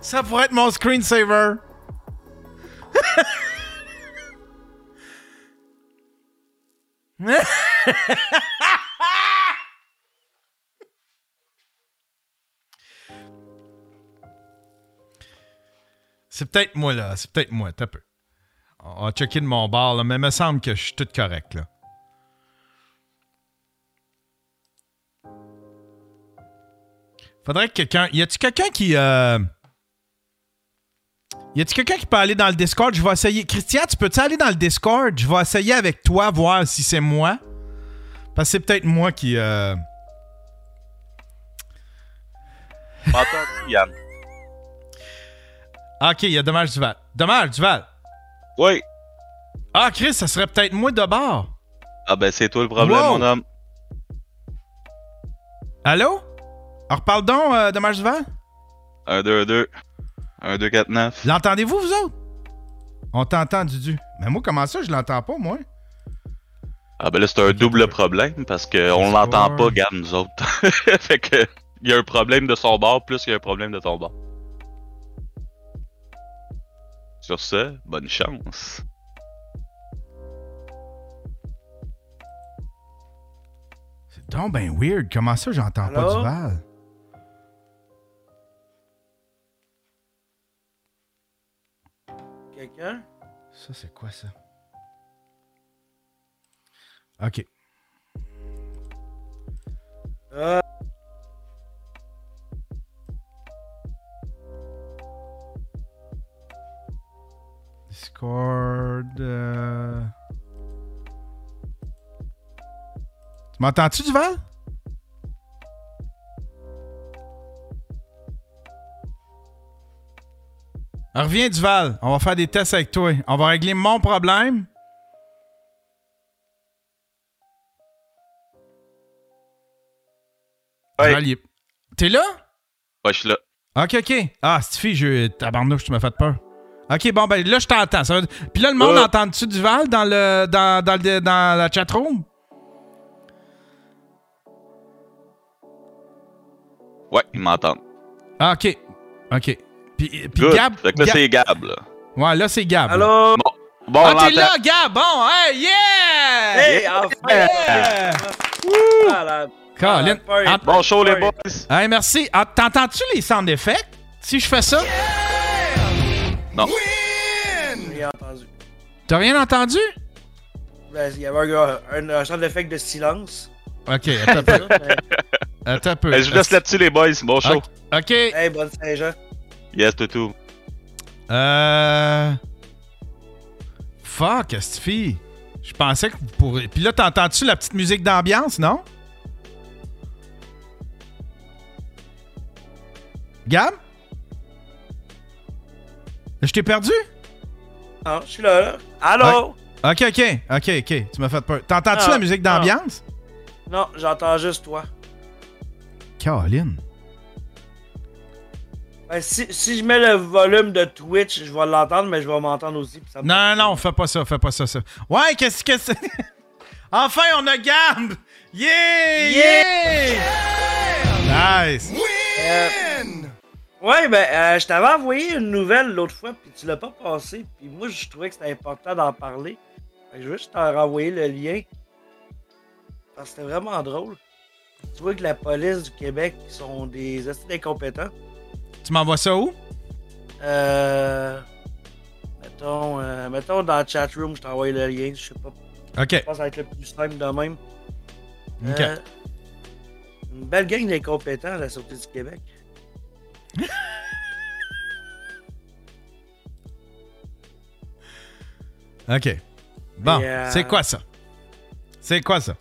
Ça pourrait être mon screensaver. C'est peut-être moi, là. C'est peut-être moi. T'as peu. On va checker de mon bar, là, mais il me semble que je suis tout correct, là. Faudrait que quelqu'un. Y a-tu quelqu'un qui. Euh... Y a-tu quelqu'un qui peut aller dans le Discord? Je vais essayer. Christian, tu peux-tu aller dans le Discord? Je vais essayer avec toi, voir si c'est moi. Parce que c'est peut-être moi qui. Euh... Yann. Ok, il y a Dommage Duval. Dommage Duval. Oui. Ah, Chris, ça serait peut-être moi de bord. Ah ben c'est toi le problème, Wow. mon homme. Allô? On reparle donc, euh, Dommage Duval? 1, 2, 2. 1, 2, 4, 9. L'entendez-vous, vous autres? On t'entend, Dudu. Mais moi, comment ça, je l'entends pas, moi? Ah ben là, c'est un double problème parce qu'on l'entend pas, Gab, nous autres. fait que, il y a un problème de son bord plus qu'il y a un problème de ton bord. Sur ce, bonne chance. C'est donc ben weird. Comment ça, j'entends pas Allô? Duval? Quelqu'un? Ça, c'est quoi, ça? OK. Euh, Discord. euh. Tu m'entends-tu, Duval? Reviens Duval, on va faire des tests avec toi. On va régler mon problème. Ouais. Duval, est... T'es là? Ouais, je suis là. Ok, ok. Ah, cette fille, je... tabarnouche, tu m'as fait peur. OK, bon, ben là, je t'entends. Puis là, le monde ouais. entend-tu Duval dans, le, dans, dans, la chatroom? Ouais, ils m'entendent. Ah, OK. OK. Puis, puis Good. Gab. Fait que là, Gab- c'est Gab, là. Ouais, là, c'est Gab. Allô? Bon, bon ah, on t'es là, Gab! Bon, hey, yeah! Hey, enfin! Yeah! Malade. Colin. Ah, Bon show, les boys. Hey, merci. Ah, T'entends-tu les sound effects? Si je fais ça? Non. J'ai entendu. T'as rien entendu? Ben, il y avait un, un, un son d'effet de silence. OK, attends un peu. Attends un peu. Ben, je vous laisse là-dessus, les boys. Bon show. OK. OK. Hey, bonne Saint-Jean. Yes, toutou. Euh. Fuck, Estifi. Je pensais que vous pourriez. Puis là, t'entends-tu la petite musique d'ambiance, non? Gab? Je t'ai perdu? Non, je suis là, là. Allô? Ok, ok, ok, ok. Tu m'as fait peur. T'entends-tu la musique d'ambiance? Non, j'entends juste toi. Caroline. Ben, si, si je mets le volume de Twitch, je vais l'entendre, mais je vais m'entendre aussi. puis ça me- Non, non, non, fais pas ça, fais pas ça. ça. Ouais, qu'est-ce que c'est? enfin, on a Gab! Yeah! Yeah! Nice! Euh, ouais, ben, euh, je t'avais envoyé une nouvelle l'autre fois, puis tu l'as pas passé. Puis moi, je trouvais que c'était important d'en parler. Je veux juste t'en renvoyer le lien. Parce que c'était vraiment drôle. Tu vois que la police du Québec sont des hosties incompétents. Tu m'envoies ça où? Euh. Mettons, euh, mettons dans le chatroom, je t'envoie le lien. Je sais pas. Ok. Je pense que ça va être le plus simple de même. Ok. Euh, une belle gang d'incompétents à la Sûreté du Québec. Ok. Bon, euh, c'est quoi ça? C'est quoi ça?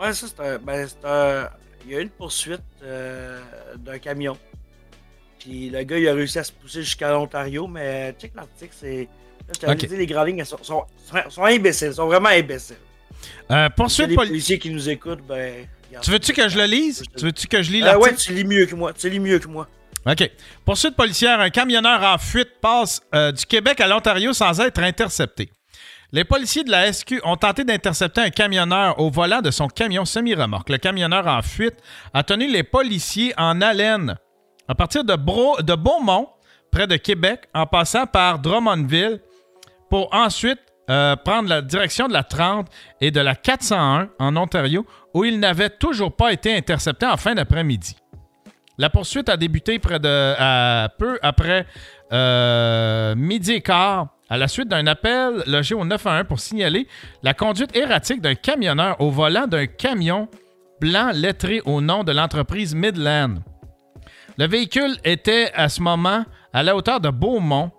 Ouais, ça, c'est un. Ben, c'est un. Il y a eu une poursuite d'un camion. Puis le gars, il a réussi à se pousser jusqu'à l'Ontario, mais check l'article, c'est. Là, je t'avais Ok. dit, les grandes lignes, elles sont, sont, sont- sont imbéciles, sont vraiment imbéciles. Euh, poursuite les poli- policiers qui nous écoutent, ben. Tu veux-tu que je le lise? Tu veux-tu que je lis Euh, l'article? ouais, tu lis mieux que moi. Tu lis mieux que moi. OK. Poursuite policière, un camionneur en fuite passe euh, du Québec à l'Ontario sans être intercepté. Les policiers de la SQ ont tenté d'intercepter un camionneur au volant de son camion semi-remorque. Le camionneur en fuite a tenu les policiers en haleine à partir de, Beaumont, près de Québec, en passant par Drummondville, pour ensuite euh, prendre la direction de la 30 et de la 401 en Ontario, où il n'avait toujours pas été intercepté en fin d'après-midi. La poursuite a débuté peu après euh, midi et quart à la suite d'un appel logé au 911 pour signaler la conduite erratique d'un camionneur au volant d'un camion blanc lettré au nom de l'entreprise Midland. Le véhicule était à ce moment à la hauteur de Beaumont,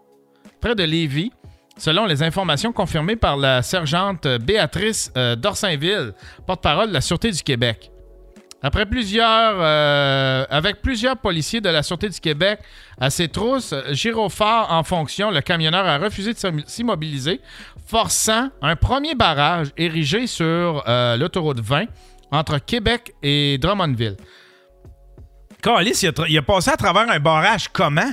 près de Lévis, selon les informations confirmées par la sergente Béatrice euh, Dorsainville, porte-parole de la Sûreté du Québec. Après plusieurs, euh, avec plusieurs policiers de la Sûreté du Québec à ses trousses, gyrophare en fonction, le camionneur a refusé de s'im- s'immobiliser, forçant un premier barrage érigé sur euh, l'autoroute 20 entre Québec et Drummondville. Carlis, il a, tra- il a passé à travers un barrage comment?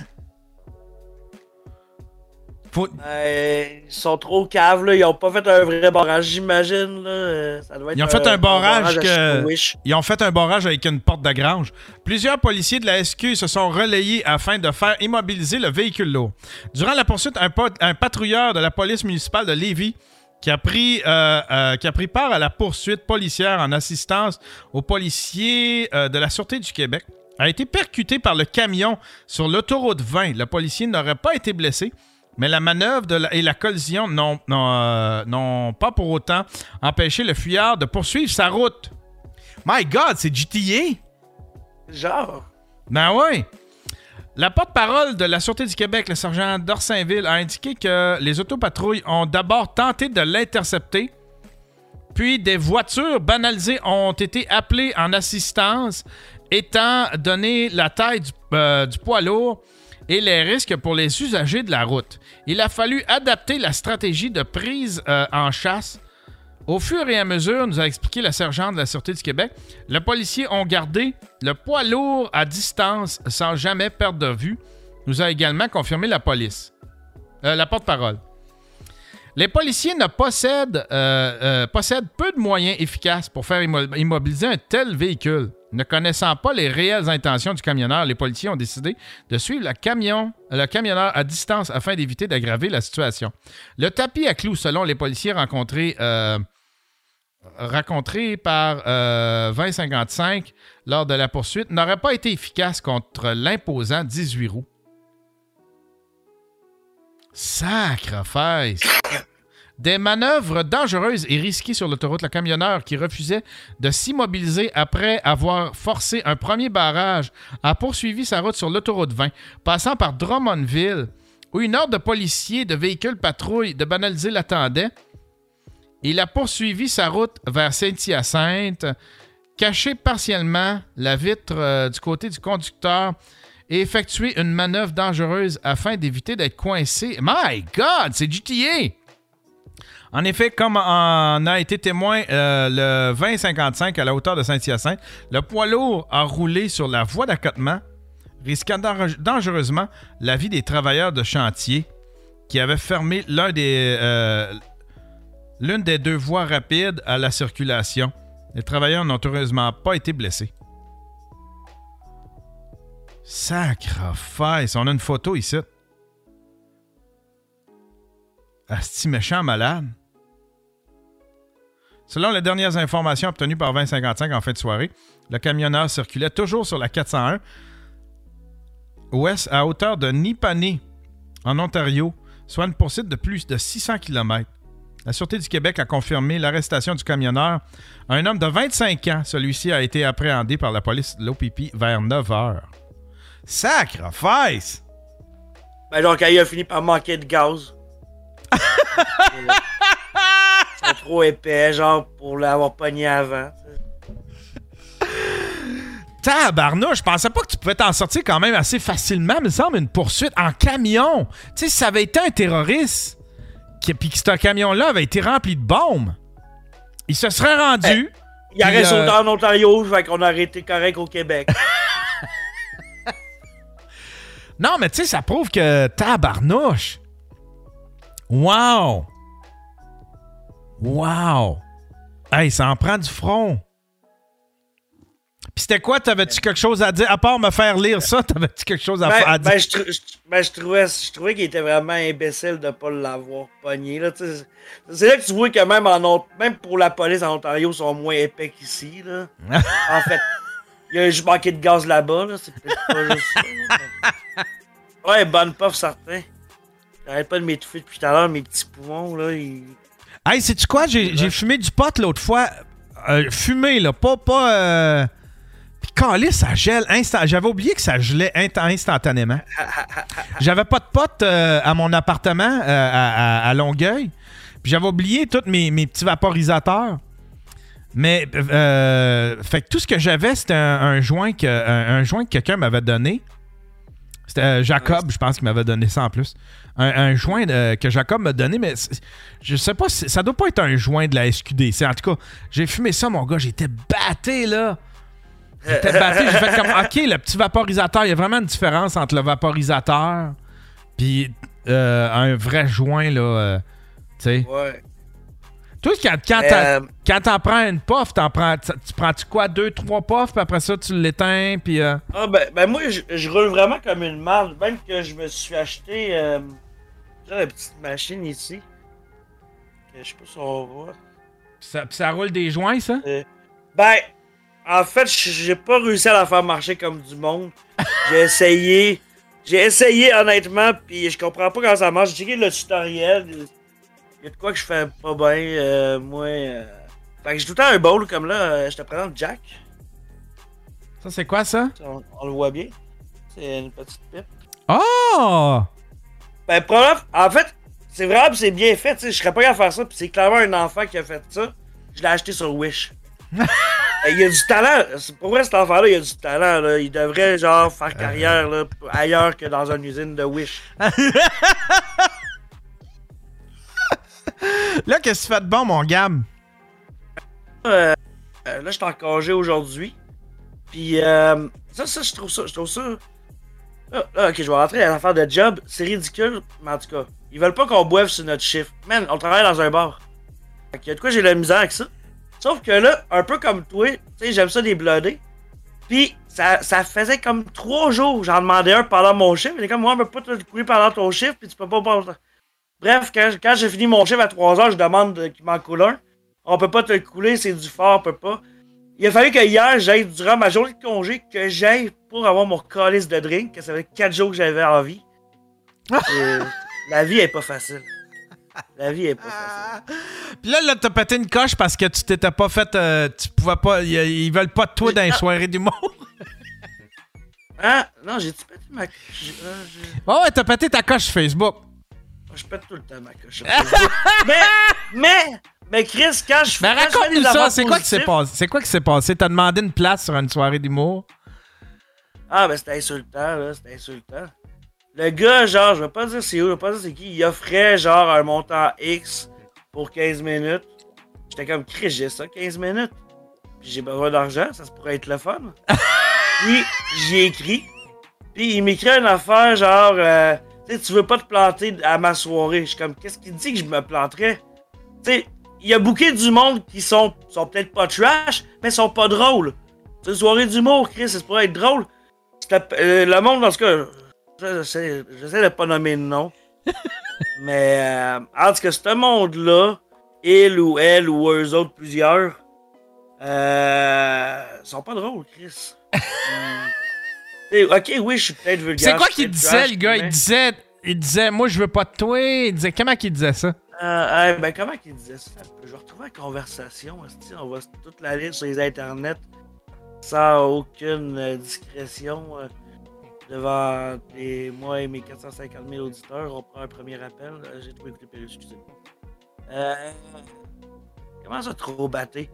Faut- Euh, ils sont trop caves, là. Ils ont pas fait un vrai barrage, j'imagine. là. Euh, Ça doit être Ils ont fait un barrage que. Wish. Ils ont fait un barrage avec une porte de grange. Plusieurs policiers de la SQ se sont relayés afin de faire immobiliser le véhicule lourd. Durant la poursuite, un, pot- un patrouilleur de la police municipale de Lévis qui a, pris, euh, euh, qui a pris part à la poursuite policière en assistance aux policiers euh, de la Sûreté du Québec a été percuté par le camion sur l'autoroute 20. Le policier n'aurait pas été blessé, mais la manœuvre de la- et la collision n'ont euh, n'ont pas pour autant empêché le fuyard de poursuivre sa route. My God, c'est GTA! Genre. Ben oui! La porte-parole de la Sûreté du Québec, le sergent d'Orsainville, a indiqué que les autopatrouilles ont d'abord tenté de l'intercepter, puis des voitures banalisées ont été appelées en assistance, étant donné la taille du, euh, du poids lourd et les risques pour les usagers de la route. Il a fallu adapter la stratégie de prise euh, en chasse au fur et à mesure, nous a expliqué la sergente de la Sûreté du Québec, les policiers ont gardé le poids lourd à distance sans jamais perdre de vue, nous a également confirmé la police. Euh, la porte-parole. Les policiers ne possèdent, euh, euh, possèdent peu de moyens efficaces pour faire immo- immobiliser un tel véhicule. Ne connaissant pas les réelles intentions du camionneur, les policiers ont décidé de suivre la camion, le camionneur à distance afin d'éviter d'aggraver la situation. Le tapis à clous, selon les policiers rencontrés, euh, rencontrés par euh, 2055 lors de la poursuite, n'aurait pas été efficace contre l'imposant 18 roues. Sacrifice! Des manœuvres dangereuses et risquées sur l'autoroute, le camionneur qui refusait de s'immobiliser après avoir forcé un premier barrage a poursuivi sa route sur l'autoroute 20, passant par Drummondville, où une ordre de policiers de véhicules patrouille de banaliser l'attendait. Il a poursuivi sa route vers Saint-Hyacinthe, caché partiellement la vitre euh, du côté du conducteur et effectué une manœuvre dangereuse afin d'éviter d'être coincé. My God, c'est GTA! En effet, comme en a été témoin euh, le 2055 à la hauteur de Saint-Hyacinthe, le poids lourd a roulé sur la voie d'accotement, risquant dange- dangereusement la vie des travailleurs de chantier qui avaient fermé l'un euh, l'une des deux voies rapides à la circulation. Les travailleurs n'ont heureusement pas été blessés. Sacrifice, on a une photo ici. Asti méchant malade. Selon les dernières informations obtenues par 2055 en fin de soirée, le camionneur circulait toujours sur la 401 ouest à hauteur de Nippani, en Ontario, soit une poursuite de plus de 600 km. La Sûreté du Québec a confirmé l'arrestation du camionneur. Un homme de 25 ans, celui-ci a été appréhendé par la police de l'OPP vers 9 heures. Sacrifice! Ben donc, il a fini par manquer de gaz. C'est trop épais, genre, pour l'avoir pogné avant. Tabarnouche, je pensais pas que tu pouvais t'en sortir quand même assez facilement, mais il me semble une poursuite en camion. Tu sais, si ça avait été un terroriste, qui- puis que ce camion-là avait été rempli de bombes, il se serait rendu. Il aurait puis, sauté euh, en Ontario, fait qu'on aurait été correct au Québec. Non, mais tu sais, ça prouve que tabarnouche. Wow! Wow! Hey, ça en prend du front. Puis c'était quoi? T'avais-tu quelque chose à dire? À part me faire lire ça, t'avais-tu quelque chose à, Ben, à dire? ben, je, tr- je- ben, je trouvais, je trouvais qu'il était vraiment imbécile de pas l'avoir pogné. C'est là que tu vois que même, en même pour la police en Ontario, ils sont moins épais qu'ici. Là. en fait, il y a juste manqué de gaz là-bas. Là. C'est peut-être pas juste ça. Ouais, bonne puff, certain. J'arrête pas de m'étouffer depuis tout à l'heure, mes petits poumons. Là, ils... Hey, sais-tu quoi? J'ai fumé du pot l'autre fois. Euh, fumé, là. Pas. pas euh... Puis, calé, ça gèle instant. J'avais oublié que ça gelait instantanément. J'avais pas de pot euh, à mon appartement euh, à Longueuil. Puis, j'avais oublié tous mes, mes petits vaporisateurs. Mais, euh, fait que tout ce que j'avais, c'était un, un joint que, un, un joint que quelqu'un m'avait donné. C'était euh, Jacob, je pense, qui m'avait donné ça en plus. Un, un joint de- que Jacob m'a donné, mais je sais pas, si- ça doit pas être un joint de la SQDC. En tout cas, j'ai fumé ça, mon gars, j'étais batté, là. J'étais batté, j'ai fait comme, OK, le petit vaporisateur, il y a vraiment une différence entre le vaporisateur puis euh, un vrai joint, là, euh, tu sais. Ouais. Toi, quand, quand, Euh, t'en prends une t'en prends, tu tu prends-tu quoi? Deux, trois puffs, puis après ça, tu l'éteins, puis... euh, Ah, ben, ben moi, je, je roule vraiment comme une marde. Même que je me suis acheté euh, une petite machine ici. Que je sais pas si on voit. Puis ça, ça roule des joints, ça? Ben, en fait, j'ai pas réussi à la faire marcher comme du monde. J'ai essayé. J'ai essayé honnêtement, puis je comprends pas comment ça marche. J'ai le tutoriel. Y a de quoi que je fais pas bien, euh, moi. euh. Fait que j'ai tout le temps un bowl comme là. euh, je te présente Jack. Ça, c'est quoi, ça? On, on le voit bien. C'est une petite pipe. Oh! Ben, problème, en fait, c'est vrai, pis c'est bien fait, tu sais, je serais pas capable de faire ça, pis c'est clairement un enfant qui a fait ça. Je l'ai acheté sur Wish. Ben, il a du talent, pour vrai cet enfant-là, il a du talent, là. Il devrait, genre, faire carrière, là, ailleurs que dans une usine de Wish. Là, qu'est-ce que tu fais de bon, mon Gab? Euh, euh, là, je suis en congé aujourd'hui. Puis, euh, ça, ça, je trouve ça, je trouve ça. Là, ok, je vais rentrer à l'affaire de job. C'est ridicule, mais en tout cas, Ils veulent pas qu'on boive sur notre chiffre. Man, on travaille dans un bar. Fait que, de quoi j'ai la misère avec ça? Sauf que là, un peu comme toi, tu sais, j'aime ça des blodés. Puis, ça, ça faisait comme trois jours, j'en demandais un pendant mon chiffre. Il est comme, moi, on peut pas te le couler pendant ton chiffre, puis tu peux pas. Bref, quand, quand j'ai fini mon chiffre à 3 heures, je demande de- qu'il m'en coule un. On peut pas te le couler, c'est du fort, on peut pas. Il a fallu que hier, j'aille durant ma journée de congé, que j'aille pour avoir mon calice de drink, que ça fait 4 jours que j'avais envie. Et la vie est pas facile. La vie est pas facile. Puis là, là, t'as pété une coche parce que tu t'étais pas fait. euh, tu pouvais pas. Ils, veulent pas de toi dans les soirées d'humour. Hein? Non, j'ai-tu pété ma euh, Ouais, ouais, t'as pété ta coche Facebook. Je pète tout le temps ma coche. mais, mais, mais Chris, quand je Mais fais raconte-nous des ça, c'est quoi qui s'est passé? C'est quoi qui s'est passé? T'as demandé une place sur une soirée d'humour? Ah, ben c'était insultant, là, c'était insultant. Le gars, genre, je vais pas dire c'est où, je vais pas dire c'est qui, il offrait genre un montant X pour 15 minutes. J'étais comme, Chris, j'ai ça, 15 minutes. Puis j'ai besoin d'argent, ça se pourrait être le fun. Puis j'ai écrit. Puis il m'écrit une affaire genre, euh, sais, tu veux pas te planter à ma soirée. Je suis comme, qu'est-ce qu'il dit que je me planterais? Tu sais, il y a bouqué du monde qui sont, sont peut-être pas trash, mais sont pas drôles. C'est une soirée d'humour, Chris, ça pourrait être drôle. Euh, le monde, dans ce cas, je- j'essaie j'essaie de pas nommer de nom. mais euh, en tout cas, ce monde-là, il ou elle ou eux autres, plusieurs, euh, sont pas drôles, Chris. Hum. Ok, oui, je suis peut-être vulgaire. C'est quoi qu'il disait, le gars? Il disait, il disait, moi, je veux pas de toi. Il disait, comment qu'il disait ça? Euh, ben, comment qu'il disait ça? Je vais retrouver la conversation. On va toute la lire sur les internets sans aucune euh, discrétion euh, devant les, moi et mes 450 000 auditeurs. On prend un premier appel. J'ai trouvé écouter Pérus, excusez. Euh, comment ça, trop batté?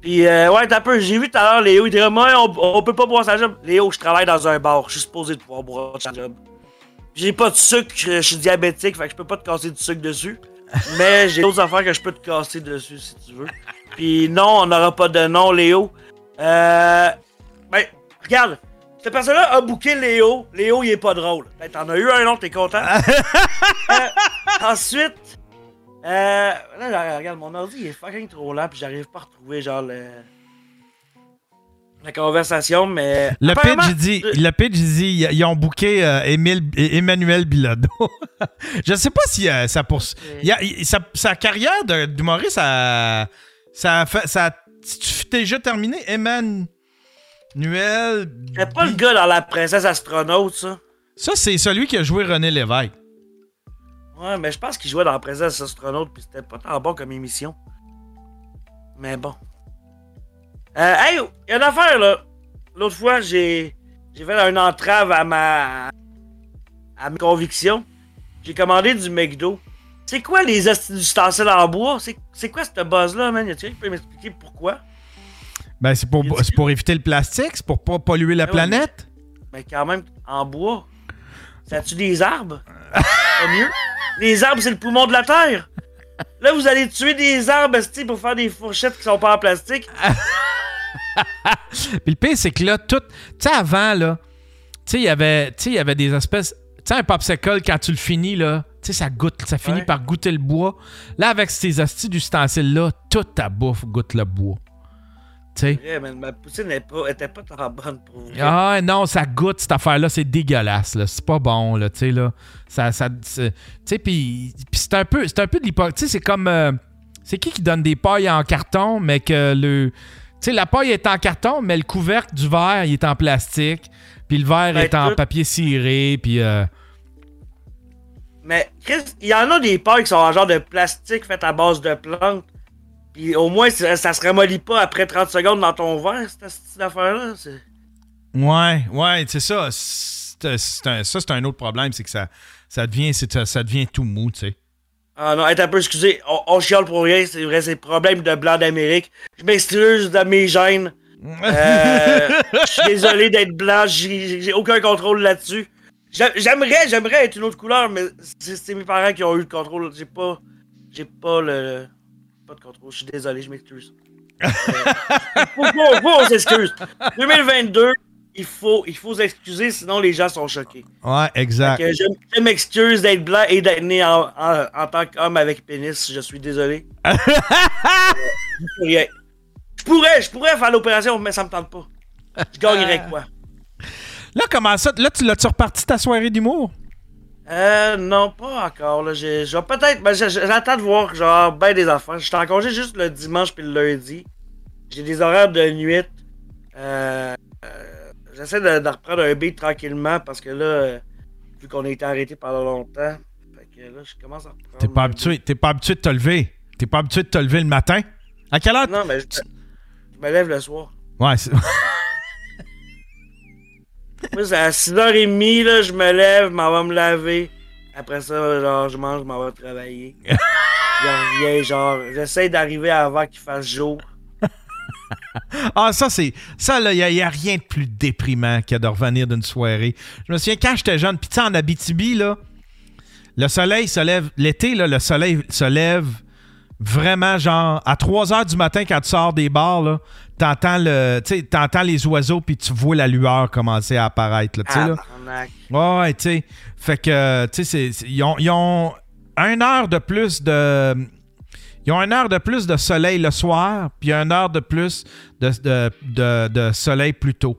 Puis, euh, ouais, t'as peu. J'ai vu tout à l'heure Léo, il dirait, moi, on, on peut pas boire sa job. Léo, je travaille dans un bar. Je suis supposé de pouvoir boire sa job. J'ai pas de sucre, je suis diabétique, fait que je peux pas te casser du sucre dessus. Mais j'ai d'autres affaires que je peux te casser dessus si tu veux. Puis non, on n'aura pas de nom, Léo. Euh. Ben, regarde. Cette personne-là a booké Léo. Léo, il est pas drôle. Ben, t'en as eu un autre, t'es content? Euh, ensuite. Euh. Là, là, regarde, mon ordi, il est fucking trop lent, puis j'arrive pas à retrouver, genre, le. La conversation, mais. Le apparemment- pitch, il dit, le pitch, il dit, ils ont booké euh, Émile- Emmanuel Bilodeau. je sais pas si euh, ça pour... il y a- il- sa, sa carrière de- d'humoriste, ça, ça, a fait- ça a tu- déjà terminé. Emmanuel... C'est pas le gars dans la princesse astronaute, ça. Ça, c'est celui qui a joué René Lévesque. Ouais, mais je pense qu'il jouait dans la princesse astronaute, puis c'était pas tant bon comme émission. Mais bon. Euh, hey, il y a une affaire, là. L'autre fois, j'ai j'ai fait une entrave à ma à mes convictions. J'ai commandé du McDo. C'est quoi les ustensiles en bois? C'est c'est quoi cette buzz-là, man? Qui peut m'expliquer pourquoi? Ben, c'est pour, c'est pour éviter le plastique, c'est pour pas polluer la ouais, planète? Mais quand même, en bois. Ça tue des arbres? Pas mieux? Les arbres, c'est le poumon de la Terre. Là, vous allez tuer des arbres, pour faire des fourchettes qui sont pas en plastique. Puis le pire, c'est que là, tout. Tu sais, avant, là, tu sais, il y avait- des espèces. Tu sais, un popsicle, quand tu le finis, là, tu sais, ça goûte, ça finit Ouais. par goûter le bois. Là, avec ces astuces d'ustensiles-là, toute ta bouffe goûte le bois. Ouais, mais ma poutine n'est pas, tant bonne pour vous. Ah non, ça goûte cette affaire-là, c'est dégueulasse. C'est pas bon, là, tu sais, là. Ça, puis c'est un peu, un peu de l'hypocrisie. Tu sais, c'est comme, euh, c'est qui qui donne des pailles en carton, mais que le, tu sais, la paille est en carton, mais le couvercle du verre, il est en plastique, puis le verre Ben, est en tout- papier ciré, puis euh, Mais, Chris, il y en a des pailles qui sont en genre de plastique fait à base de plantes. Puis au moins, ça, ça se ramollit pas après 30 secondes dans ton verre, cette, cette affaire-là. ouais, ouais, c'est ça. Un- ça, c'est un autre problème, c'est que ça, ça devient, c'est- ça devient tout mou, tu sais. Ah non, être un peu excusé, on, on chiale pour rien, c'est vrai, c'est le problème de blanc d'Amérique. Je m'excuse de mes gènes. Euh, Je suis désolé d'être blanc, j'ai aucun contrôle là-dessus. J'a- J'aimerais, j'aimerais être une autre couleur, mais c'est c'est mes parents qui ont eu le contrôle. J'ai pas, j'ai pas le, pas de contrôle. Je suis désolé, je m'excuse. Euh, faut, faut, faut, on s'excuse. 2022, il faut, il faut s'excuser, sinon les gens sont choqués. Ouais, exact. Que je, je m'excuse d'être blanc et d'être né en, en- en tant qu'homme avec pénis. Je suis désolé. Euh, je pourrais, je pourrais faire l'opération, mais ça me tente pas. Je gagnerais quoi? Là, comment ça? Là, tu l'as-tu reparti ta soirée d'humour? Euh, non, pas encore. Là. J'ai, je vais peut-être. Ben, j'ai- j'attends de voir, genre, ben des affaires. Je suis en congé juste le dimanche puis le lundi. J'ai des horaires de nuit. Euh, euh, j'essaie de, de reprendre un beat tranquillement parce que là, euh, vu qu'on a été arrêté pendant longtemps, fait que là, je commence à reprendre. T'es pas habitué, t'es pas habitué de te lever. T'es pas habitué de te lever le matin. À quelle heure? Non, mais je, je me lève le soir. Ouais, c'est- Moi, c'est à 6h30, là, je me lève, je m'en vais me laver. Après ça, genre, je mange, je m'en vais travailler. je reviens, genre, j'essaie d'arriver avant qu'il fasse jour. Ah, ça, c'est. Ça, là, il n'y a, rien de plus déprimant que de revenir d'une soirée. Je me souviens quand j'étais jeune, sais, en Abitibi, là, le soleil se lève. L'été, là, le soleil se lève vraiment, genre, à 3 heures du matin, quand tu sors des bars, là, t'entends, le, t'entends les oiseaux, puis tu vois la lueur commencer à apparaître, là, tu sais, là. Ouais, tu sais. Fait que, tu sais, ils ont, ils ont une heure de plus de. Ils ont une heure de plus de soleil le soir, puis une heure de plus de, de, de- de soleil plus tôt.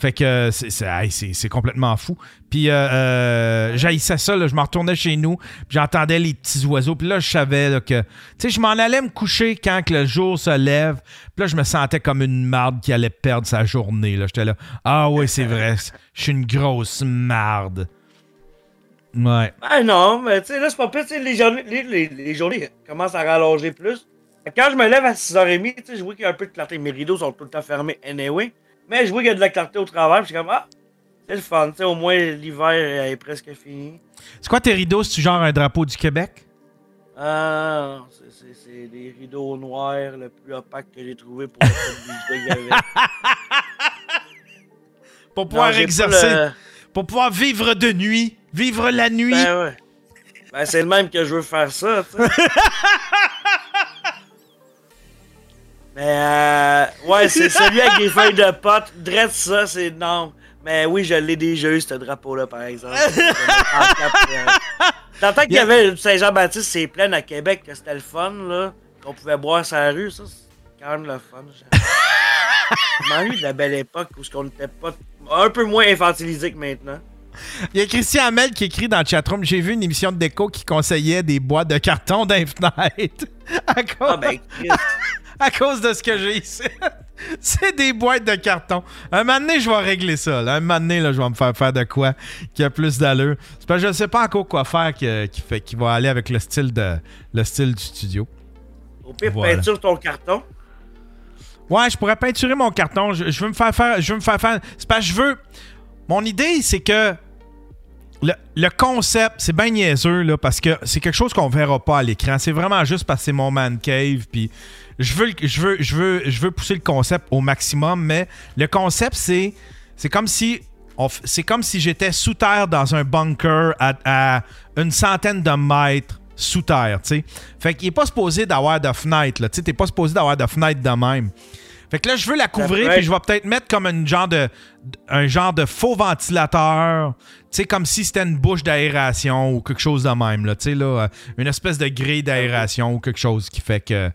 Fait que c'est, c'est, complètement fou. Puis euh, euh, j'haïssais ça, je me retournais chez nous, j'entendais les petits oiseaux, puis là, je savais que... Tu sais, je m'en allais me coucher quand que le jour se lève, puis là, je me sentais comme une marde qui allait perdre sa journée. J'étais là, ah oui, c'est vrai, je suis une grosse marde. Ouais. Ah non, mais tu sais, là, c'est pas pire, les journées, les, journées commencent à rallonger plus. Quand je me lève à 6h30, tu sais, je vois qu'il y a un peu de clarté. Mes rideaux sont tout le temps fermés anyway. Mais je vois qu'il y a de la clarté au travail, puis je suis comme, ah, c'est le fun, tu sais, au moins l'hiver est presque fini. C'est quoi tes rideaux? C'est-tu genre un drapeau du Québec? Ah, c'est- des rideaux noirs le plus opaque que j'ai trouvé pour le. Pour pouvoir Non, exercer, le- pour pouvoir vivre de nuit, vivre la nuit. Ben ouais. Ben c'est le même que je veux faire ça. Mais euh, ouais, c'est celui avec des feuilles de pote. Dresse ça, c'est non. Mais oui, je l'ai déjà eu, ce drapeau-là, par exemple. T'entends qu'il y avait Saint-Jean-Baptiste, c'est plein à Québec, que c'était le fun, là. Qu'on pouvait boire la rue, ça, c'est quand même le fun. Vraiment eu de la belle époque où on n'était pas un peu moins infantilisé que maintenant. Il y a Christian Hamel qui écrit dans le chatroom J'ai vu une émission de déco qui conseillait des boîtes de carton dans. À cause, Ah ben, Chris. à cause de ce que j'ai ici. C'est des boîtes de carton. Un moment donné, je vais régler ça. là. Un moment donné, là, je vais me faire faire de quoi qui a plus d'allure. C'est parce que je ne sais pas encore quoi faire qui, qui, fait, qui va aller avec le style, de, le style du studio. Au pire, Voilà. peinture ton carton. Ouais, je pourrais peinturer mon carton. Je, je veux me faire faire. Je veux me faire faire. C'est parce que je veux. Mon idée, c'est que le, le concept, c'est bien niaiseux, là, parce que c'est quelque chose qu'on verra pas à l'écran. C'est vraiment juste parce que c'est mon man cave. Puis je veux, je, veux, je, veux, je veux pousser le concept au maximum, mais le concept, c'est. C'est comme si. C'est comme si j'étais sous terre dans un bunker à, à une centaine de mètres sous terre, tu sais. Fait qu'il est pas supposé d'avoir de fenêtre, là. Tu sais, t'es pas supposé d'avoir de fenêtre de même. Fait que là, je veux la couvrir, puis je vais peut-être mettre comme une genre de, un genre de faux ventilateur, tu sais, comme si c'était une bouche d'aération ou quelque chose de même, là, tu sais, là, euh, une espèce de grille d'aération ou quelque chose qui fait que,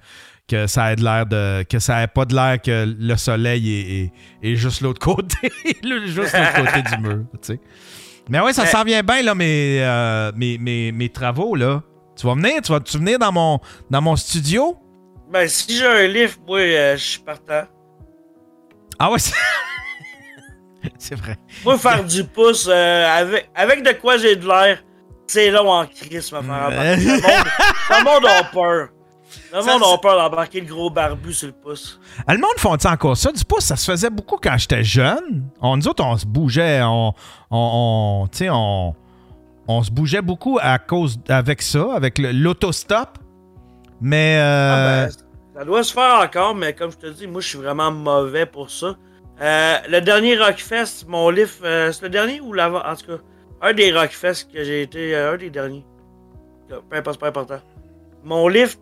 que ça ait de l'air de, que ça ait pas de l'air que le soleil est, est- est juste l'autre côté, juste l'autre côté du mur. Mais ouais, ça s'en vient bien, là, mes, euh, mes, mes, mes travaux, là. Tu vas venir, tu vas tu venir dans mon, dans mon studio? Ben, si j'ai un livre, moi, euh, je suis partant. Ah ouais, c'est... c'est vrai. Moi, faire du pouce euh, avec, avec de quoi j'ai de l'air, c'est long en crise, me faire embarquer. Le monde, le monde a peur. Le monde a peur d'embarquer le gros barbu sur le pouce. Ah, Le monde font-ils encore ça? Du pouce, ça se faisait beaucoup quand j'étais jeune. On, nous autres, on se bougeait, on, on, on- se bougeait beaucoup à cause avec ça, avec l'autostop. Mais euh, Ah, ben, ça doit se faire encore, mais comme je te dis, moi, je suis vraiment mauvais pour ça. Euh, le dernier Rockfest, mon livre, euh, c'est le dernier ou l'avant? En tout cas, un des Rockfest que j'ai été, euh, un des derniers. Peu importe, pas important. Mon lift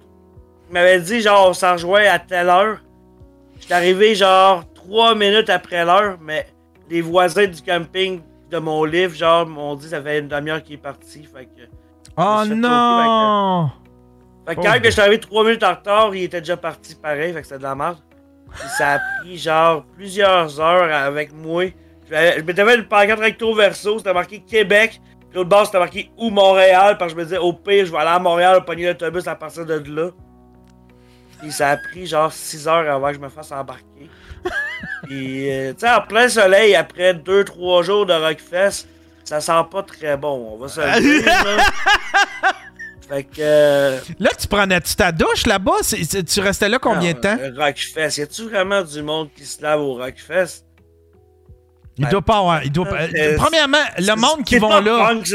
m'avait dit, genre, on s'en rejoint à telle heure. J'étais arrivé, genre, trois minutes après l'heure, mais les voisins du camping de mon livre, genre, m'ont dit que ça fait une demi-heure qu'il est parti. Fait que. Oh non! Fait que quand je suis arrivé trois minutes en retard, il était déjà parti pareil, fait que c'était de la merde. Puis ça a pris genre plusieurs heures avec moi. Je m'étais fait une pancarte recto verso, c'était marqué Québec. Puis L'autre bord c'était marqué ou Montréal, parce que je me disais au pire, je vais aller à Montréal, pogner l'autobus à partir de là. Puis ça a pris genre 6 heures avant que je me fasse embarquer. Puis, euh, tu sais, en plein soleil, après 2-3 jours de Rockfest, ça sent pas très bon, on va se le dire, là. Fait que. euh, Là, tu prenais-tu ta douche là-bas? Tu restais là combien de temps? Rockfest. Y a-tu vraiment du monde qui se lave au Rockfest? Il doit pas avoir. Il doit pas- Euh, Premièrement, le monde qui vont là. punk,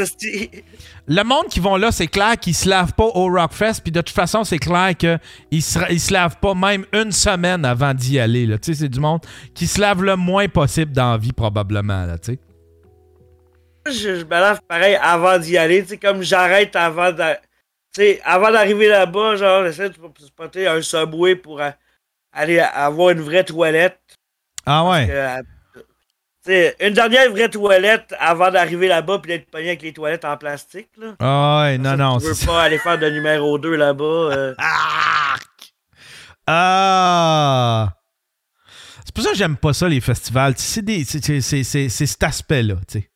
Le monde qui vont là, c'est clair qu'ils se lavent pas au Rockfest. Puis de toute façon, c'est clair qu'ils se, ils se lavent pas même une semaine avant d'y aller. Tu sais, c'est du monde qui se lave le moins possible dans la vie, probablement. Là, tu sais. je, je me lave pareil avant d'y aller. Tu sais, comme j'arrête avant sais, avant d'arriver là-bas, genre, j'essaie de spotter un subway pour euh, aller avoir une vraie toilette. Ah ouais? Que, euh, une dernière vraie toilette avant d'arriver là-bas puis d'être pogné avec les toilettes en plastique. Là. Ah ouais, non, non. Tu veux pas aller faire de numéro 2 là-bas. euh. Ah! C'est pour ça que j'aime pas ça, les festivals. C'est cet aspect-là, tu sais.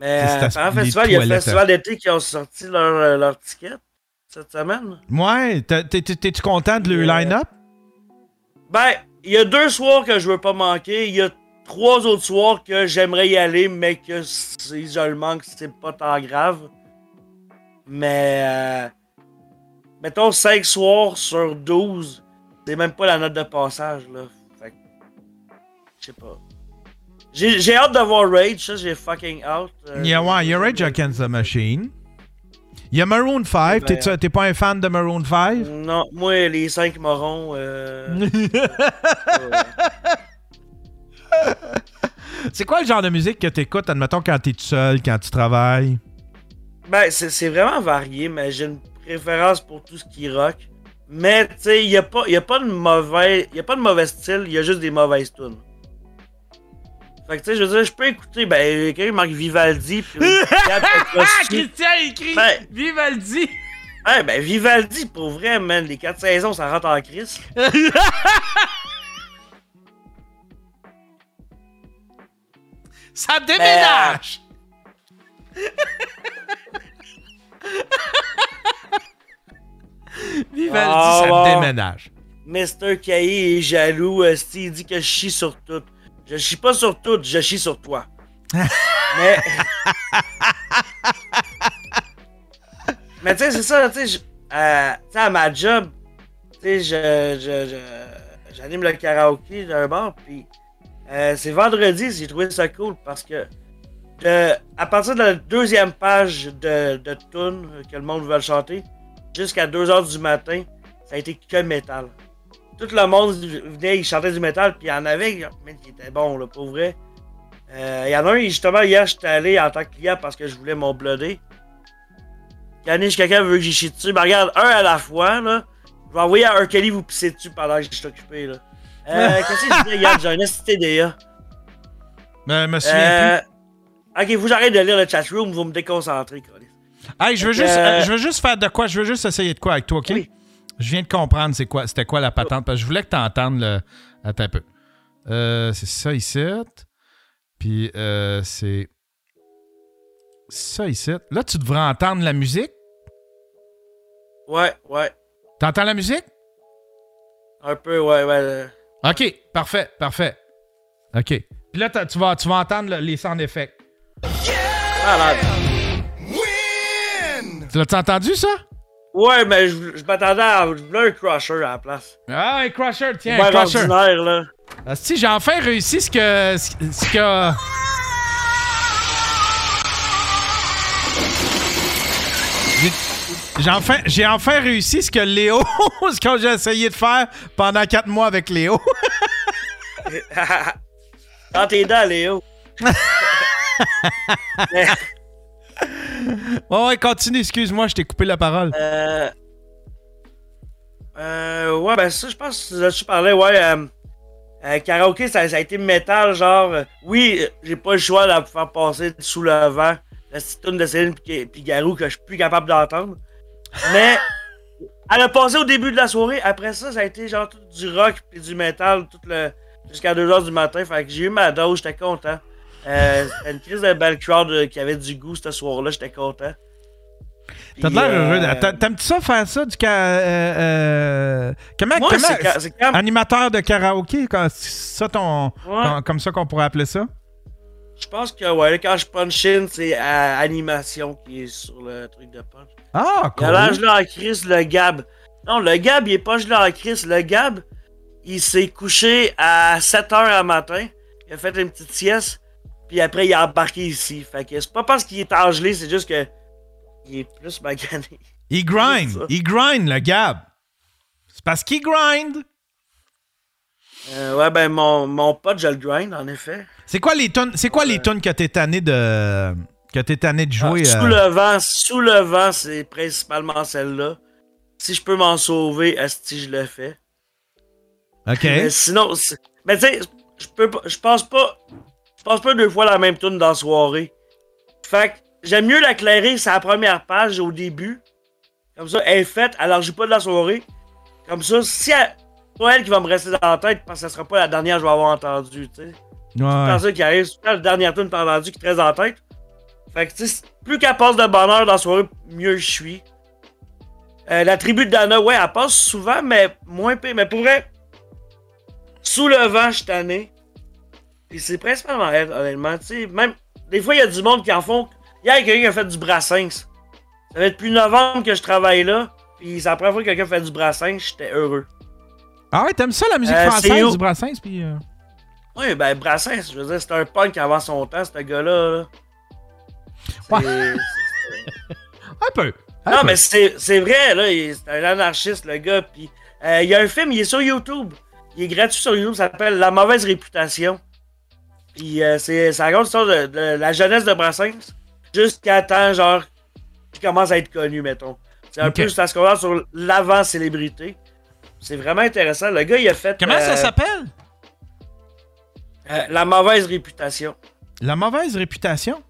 Mais euh, festival, il y a le festival d'été qui ont sorti leur, euh, leur ticket cette semaine. Ouais, t'es- t'es- t'es- t'es-tu content de le Euh, line-up? Ben, il y a deux soirs que je veux pas manquer. Il y a trois autres soirs que j'aimerais y aller, mais que si je le manque, c'est pas tant grave. Mais, euh, mettons 5 soirs sur 12, c'est même pas la note de passage, là. Fait que, je sais pas. J'ai hâte de voir Rage, ça, j'ai fucking hâte. Euh, Yeah, ouais, il y a Rage Against the Machine. Il y a Maroon 5. Ben, T'es- pas un fan de Maroon 5? Non, moi, les 5 morons, euh, C'est quoi le genre de musique que t'écoutes, admettons, quand t'es tout seul, quand tu travailles? Ben, c'est vraiment varié, mais j'ai une préférence pour tout ce qui est rock. Mais, tu sais, il n'y a, pas- y a pas de mauvais y a pas de mauvais style, il y a juste des mauvaises tunes. Fait que, tu sais, je veux dire, je peux écouter, ben, quelqu'un marque Vivaldi, puis... Christian a écrit Ben- Vivaldi! Ouais, ben, Vivaldi, pour vrai, man, les 4 saisons, ça rentre en crise. Ça déménage! Vivaldi, Ah, ça bon. déménage. Mr. Caillé est jaloux, euh, il dit que je chie sur tout. Je chie pas sur tout, je chie sur toi. Mais. Mais tu sais, c'est ça, tu sais, je- euh, tu sais, à ma job, tu sais, je, je, je- j'anime le karaoké d'un bar, puis euh, c'est vendredi, j'ai trouvé ça cool parce que de- à partir de la deuxième page de, de que le monde veut chanter, jusqu'à 2h du matin, ça a été que métal. Tout le monde venait, il chantait du métal, puis il y en avait mais qui était bon, là, pour vrai. Euh, Il y en a un, justement, hier, j'étais allé en tant que client parce que je voulais mon bloodé. Yannick, quelqu'un veut que j'y chie dessus. Ben, regarde, un à la fois, là. Je vais envoyer à un Kelly vous pisser dessus pendant que je suis occupé, là. Euh, qu'est-ce que je disais, hier? J'ai un STDA. Ben, me souviens Euh, ok, faut que j'arrête de lire le chatroom, vous me déconcentrer, Colis. Hey, je veux, que, juste, euh, euh, je veux juste faire de quoi? Je veux juste essayer de quoi avec toi, OK? Je viens de comprendre c'est quoi, c'était quoi la patente, parce que je voulais que tu entendes le... Attends un peu. Euh, c'est ça ici. Puis euh, c'est ça ici. Là, tu devrais entendre la musique. Ouais, ouais. T'entends la musique? Un peu, ouais, ouais. OK, parfait, parfait. OK. Puis là, tu vas, tu vas entendre le- les sound effects. Malade. Tu l'as entendu, ça? Ouais, mais je, je m'attendais à. Je voulais un crusher à la place. Ah, un crusher, tiens, un crusher. ordinaire, là. Ah, si, j'ai enfin réussi ce que. Ce, ce que. J'ai enfin, j'ai enfin réussi ce que Léo, ce que j'ai essayé de faire pendant quatre mois avec Léo. Dans tes dents, Léo. Mais, ouais, ouais, continue, excuse-moi, je t'ai coupé la parole. euh, euh, ouais, ben ça, je pense que là-dessus parlais, ouais. Euh, Euh, karaoké, ça, ça a été métal, genre. euh, oui, euh, j'ai pas le choix de la faire passer sous le vent. La petite de Céline puis puis Garou que je suis plus capable d'entendre. Mais elle a passé au début de la soirée. Après ça, ça a été genre tout du rock puis du métal tout le jusqu'à 2h du matin. Fait que j'ai eu ma dose, j'étais content. Euh, C'était une crise de belle crowd euh, qui avait du goût ce soir-là, j'étais content. T'as Puis, l'air euh, heureux. T'a- T'aimes-tu ça faire ça du ca... euh, euh, Comment, Moi, comment- ca- quand- Animateur de karaoké, quand- ça ton... Ouais. comme- comme ça qu'on pourrait appeler ça? Je pense que ouais, quand je punch in, c'est euh, animation qui est sur le truc de punch. Ah, Il a cool. gelé en crise, le Gab. Non, le Gab, il est pas gelé en crise. Le Gab, il s'est couché à 7h le matin. Il a fait une petite sieste. Puis après, il a embarqué ici. Fait que c'est pas parce qu'il est engelé, c'est juste que. Il est plus magané. Il grind. Il grind, le Gab. C'est parce qu'il grind. Euh, ouais, ben, mon, mon pote, je le grind, en effet. C'est quoi les tonnes C'est quoi les tonnes que t'es tanné de que t'es tanné de jouer Ah, sous euh, le vent, sous le vent, c'est principalement celle-là. Si je peux m'en sauver, esti, je le fais. Ok. Mais sinon, mais tu sais, je peux pas, je pense pas, je pense pas deux fois la même tune dans la soirée. Fait que j'aime mieux l'éclairer sa première page au début. Comme ça, elle est faite, elle joue pas de la soirée. Comme ça, si elle, c'est pas elle qui va me rester dans la tête, parce que ce sera pas la dernière que je vais avoir entendue, tu sais. C'est ça qui arrive, c'est la dernière tune que t'as entendue qui te reste dans la tête. Fait que, tu sais, plus qu'elle passe de bonheur dans la soirée, mieux je suis. Euh, la tribu de Dana, ouais, elle passe souvent, mais moins pire. Mais pour vrai, sous le vent, je tanné. Puis c'est principalement elle, honnêtement. Tu sais, même, des fois, il y a du monde qui en font. Hier, y a quelqu'un qui a fait du brassens. Ça fait depuis novembre que je travaille là. Puis c'est la première fois que quelqu'un fait du brassens, j'étais heureux. Ah ouais, t'aimes ça la musique Euh, c'est française du Brassens puis euh, Oui, ben Brassens, je veux dire, c'était un punk avant son temps, ce gars-là. là. Un peu. un Non, peu. mais c'est vrai, là, c'est un anarchiste, le gars. Puis euh, il y a un film, il est sur YouTube. Il est gratuit sur YouTube, ça s'appelle La mauvaise réputation. Puis euh, c'est ça raconte l'histoire de, de la jeunesse de Brassens jusqu'à temps, genre, qu'il commence à être connu, mettons. C'est un Ok. peu, ça se commence sur l'avant-célébrité. C'est vraiment intéressant. Le gars, il a fait. Comment ça euh, s'appelle? euh, La mauvaise réputation. La mauvaise réputation?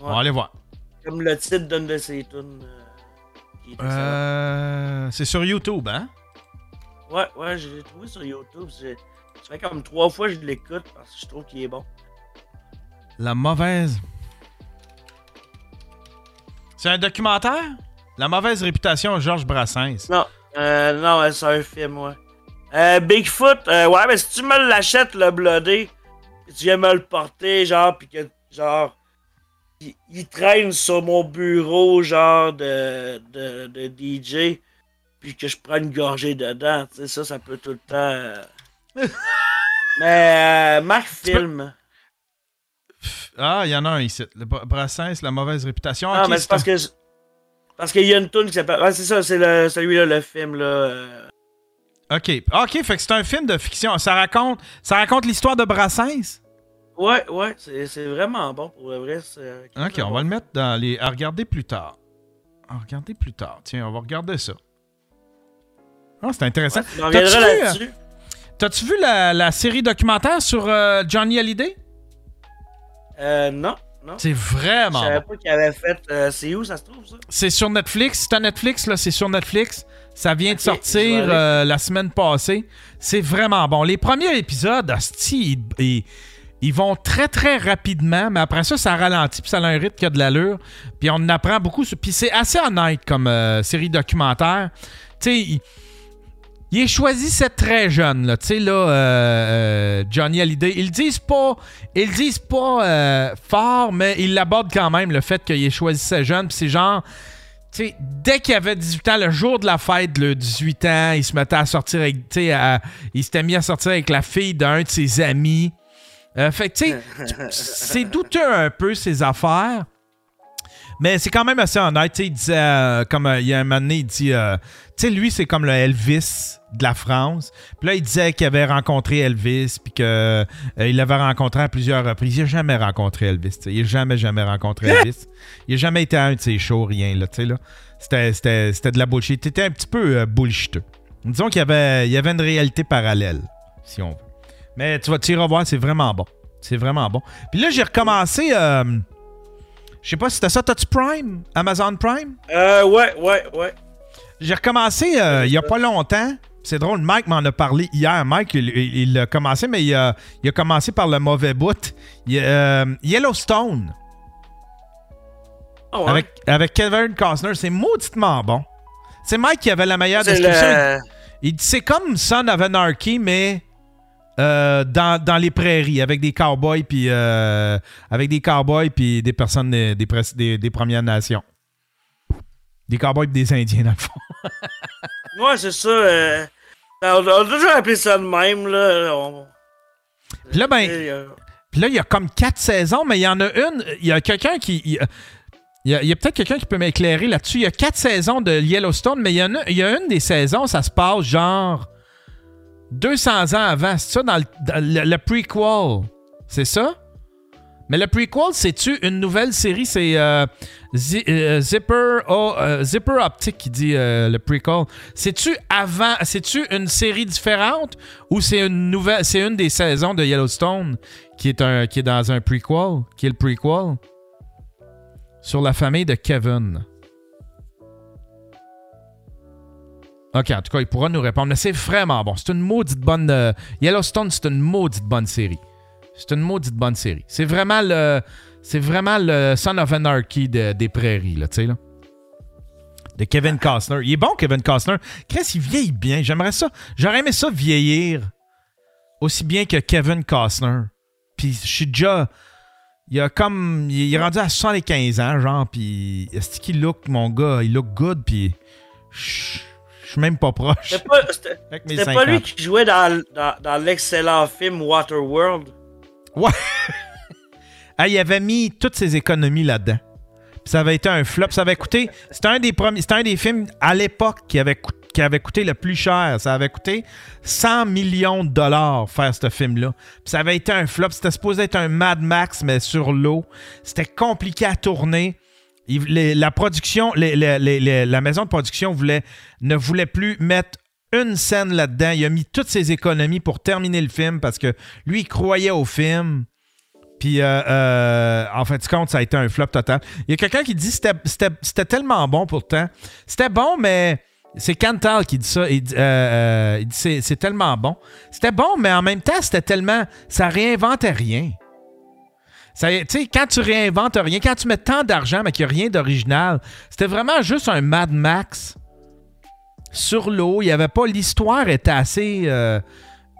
On va aller voir. Comme le titre d'une de ses tunes. euh. Euh, c'est sur YouTube, hein? Ouais, ouais, je l'ai trouvé sur YouTube. Ça fait comme trois fois que je l'écoute parce que je trouve qu'il est bon. La mauvaise. C'est un documentaire? La mauvaise réputation de Georges Brassens. Non, euh, non, c'est un film, ouais. Euh, Bigfoot, euh, ouais, mais si tu me l'achètes, le bloodé, que tu viens me le porter, genre, pis que, genre, il, il traîne sur mon bureau, genre, de, de, de DJ, puis que je prends une gorgée dedans, tu sais, ça, ça peut tout le temps. euh. mais, euh, Marc Film. Ah, il y en a un ici. Le Bra- Brassens, la mauvaise réputation. Ok, mais c'est parce un- que. Parce qu'il y a une tune qui s'appelle. Ouais, c'est ça, c'est le, celui-là, le film, là. euh. Ok, ok, fait que c'est un film de fiction. Ça raconte, ça raconte l'histoire de Brassens? Ouais, ouais, c'est vraiment bon pour le vrai. c'est- Ok, on va le mettre dans les. À regarder plus tard. À regarder plus tard. Tiens, on va regarder ça. Ah, c'est intéressant. T'as-tu vu, euh, vu la, la série documentaire sur euh, Johnny Hallyday? Euh, non, non. C'est vraiment Je savais bon. pas qu'il avait fait. euh, c'est où ça se trouve, ça? C'est sur Netflix. C'est à Netflix, là, c'est sur Netflix. Ça vient de sortir euh, la semaine passée. C'est vraiment bon. Les premiers épisodes, hostie, ils, ils- vont très, très rapidement, mais après ça, ça ralentit, puis ça a un rythme qui a de l'allure. Puis on en apprend beaucoup. Puis c'est assez honnête comme euh, série documentaire. Tu sais, il, il est choisi, c'est très jeune. Tu sais, là, euh, euh, Johnny Hallyday. Ils le disent pas, ils le disent pas fort, mais ils l'abordent quand même, le fait qu'il ait choisi ces jeune. Puis c'est genre, tu sais, dès qu'il avait 18 ans, le jour de la fête, le 18 ans, il se mettait à sortir avec, il s'était mis à sortir avec la fille d'un de ses amis. Euh, fait que, tu sais, c'est douteux un peu, ces affaires. Mais c'est quand même assez honnête. Il disait, euh, comme euh, il y a un moment donné, il dit, euh, tu sais, lui, c'est comme le Elvis de la France. Puis là, il disait qu'il avait rencontré Elvis, puis qu'il l'avait rencontré à plusieurs reprises. Il n'a jamais rencontré Elvis. tu sais. Il n'a jamais, jamais rencontré Elvis. Il n'a jamais été à un de ses shows, rien. Là, tu sais, là. C'était, c'était, c'était de la bullshit. Il était un petit peu euh, bullshiteux. Disons qu'il y avait, il y avait une réalité parallèle, si on veut. Mais tu vas t'y revoir, c'est vraiment bon. C'est vraiment bon. Puis là, j'ai recommencé. euh, je sais pas si c'était ça, Touch Prime? Amazon Prime? Euh, ouais, ouais, ouais. J'ai recommencé euh, il y a pas longtemps. C'est drôle, Mike m'en a parlé hier. Mike, il, il- il a commencé, mais il a, il a commencé par le mauvais bout. Euh, Yellowstone. Ah ouais. Avec, avec Kevin Costner, c'est mauditement bon. C'est Mike qui avait la meilleure description. le- il dit c'est comme Son of Anarchy, mais euh, dans, dans les prairies, avec des cowboys puis euh, avec des cowboys puis des personnes des, des, pres- des- des Premières Nations. Des cowboys et des Indiens, dans le fond. Ouais, c'est ça. euh, on, a, toujours appelé ça de même, là. On- Puis là, ben, Puis là, il y a comme quatre saisons, mais il y en a une. Il y a quelqu'un qui. Il y a, peut-être quelqu'un qui peut m'éclairer là-dessus. Il y a quatre saisons de Yellowstone, mais il y, en a, il y a une des saisons, ça se passe genre 200 ans avant. C'est ça dans le, prequel. C'est ça? Mais le prequel, c'est-tu une nouvelle série? C'est euh, euh, Zipper, oh, euh, Zipper Optic qui dit le prequel. C'est-tu avant, c'est-tu une série différente ou c'est une nouvelle, c'est une des saisons de Yellowstone qui est, un, qui est dans un prequel, qui est le prequel? Sur la famille de Kevin? Ok, en tout cas, il pourra nous répondre, mais c'est vraiment bon. C'est une maudite bonne. euh, Yellowstone, c'est une maudite bonne série. C'est une maudite bonne série. C'est vraiment le. C'est vraiment le Son of Anarchy de- des prairies, là, tu sais, là. De Kevin Costner. Il est bon, Kevin Costner. Chris, il vieillit bien. J'aimerais ça. J'aurais aimé ça vieillir aussi bien que Kevin Costner. Puis je suis déjà. Il a comme. Il est rendu à 75 ans, genre, puis. Est-ce qu'il look, mon gars? Il look good, puis. Je suis même pas proche. C'était pas, c'était- pas lui 50. qui jouait dans, dans, dans l'excellent film Waterworld. Ouais. Ah, il avait mis toutes ses économies là-dedans. Ça avait été un flop. Ça avait coûté. C'était un des premiers. C'était un des films à l'époque qui avait, qui avait coûté le plus cher. Ça avait coûté 100 millions de dollars faire ce film-là. Ça avait été un flop. C'était supposé être un Mad Max, mais sur l'eau. C'était compliqué à tourner. La production, la maison de production voulait, ne voulait plus mettre une scène là-dedans. Il a mis toutes ses économies pour terminer le film parce que lui, il croyait au film. Puis, euh, euh, en fin de compte, ça a été un flop total. Il y a quelqu'un qui dit que c'était- tellement bon pourtant. C'était bon, mais c'est Cantal qui dit ça. Il dit, euh, euh, c'est tellement bon. C'était bon, mais en même temps, c'était tellement. Ça réinventait rien. Quand tu réinventes rien, quand tu mets tant d'argent, mais qu'il n'y a rien d'original, c'était vraiment juste un Mad Max sur l'eau. Il y avait pas. L'histoire était assez. euh,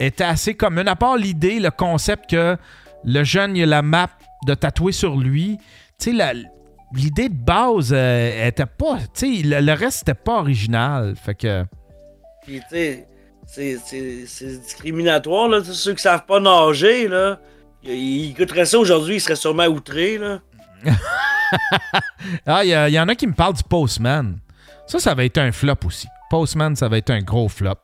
était assez commune. À part l'idée, le concept que le jeune, il a la map de tatouer sur lui. Tu sais, l'idée de base euh, était pas. Tu sais, le, reste, c'était pas original. Fait que. Puis, tu sais, c'est- discriminatoire, là. Ceux qui savent pas nager, là, ils écouteraient ça aujourd'hui, ils seraient sûrement outrés, là. Ah, il y, a- il y en a qui me parlent du Postman. Ça, ça avait été un flop aussi. Postman, ça avait été un gros flop.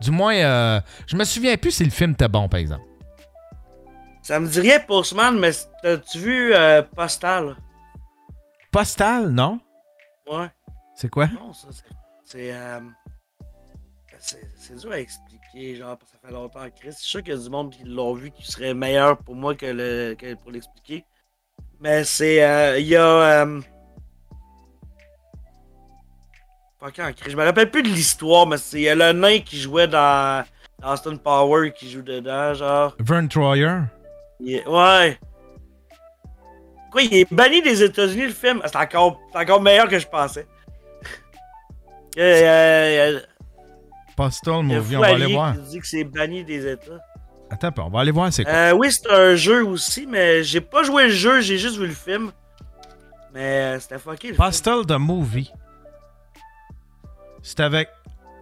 Du moins, euh, je me souviens plus si le film était bon, par exemple. Ça me dit rien, Postman, mais t'as-tu vu euh, Postal? Postal, non? Ouais. C'est quoi? Non, ça, c'est. C'est. euh, c'est- dur à expliquer, genre, parce que ça fait longtemps, Chris. Je suis sûr qu'il y a du monde qui l'ont vu qui serait meilleur pour moi que, le, que pour l'expliquer. Mais c'est. euh, Il y a. Euh... Fuck, hein, Chris, Je me rappelle plus de l'histoire, mais c'est il y a le nain qui jouait dans, dans Austin Power qui joue dedans, genre. Vern Troyer? Est- Ouais. Quoi, il est banni des États-Unis, le film? C'est encore, c'est encore meilleur que je pensais. Euh, Postal Movie, on va aller voir. qui dit que c'est banni des États. Attends on va aller voir c'est quoi. Euh, oui, c'est un jeu aussi, mais j'ai pas joué le jeu, j'ai juste vu le film. Mais euh, c'était fucké le film. Postal the Movie. C'est avec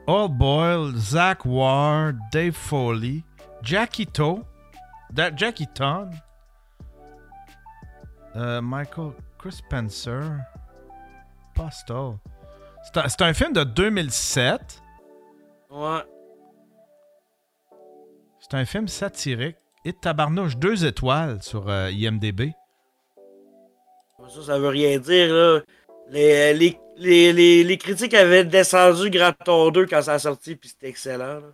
Old Boyle, Zach Ward, Dave Foley, Jackie To, Da- Jackie Ton, euh, Michael Chris Spencer, Postal. C'est un, c'est un film de 2007. Ouais. C'est un film satirique. Et tabarnouche, deux étoiles sur euh, IMDB. Ça, ça veut rien dire, là. Les, les, les, les, les critiques avaient descendu Graton 2 quand ça a sorti, puis c'était excellent, là.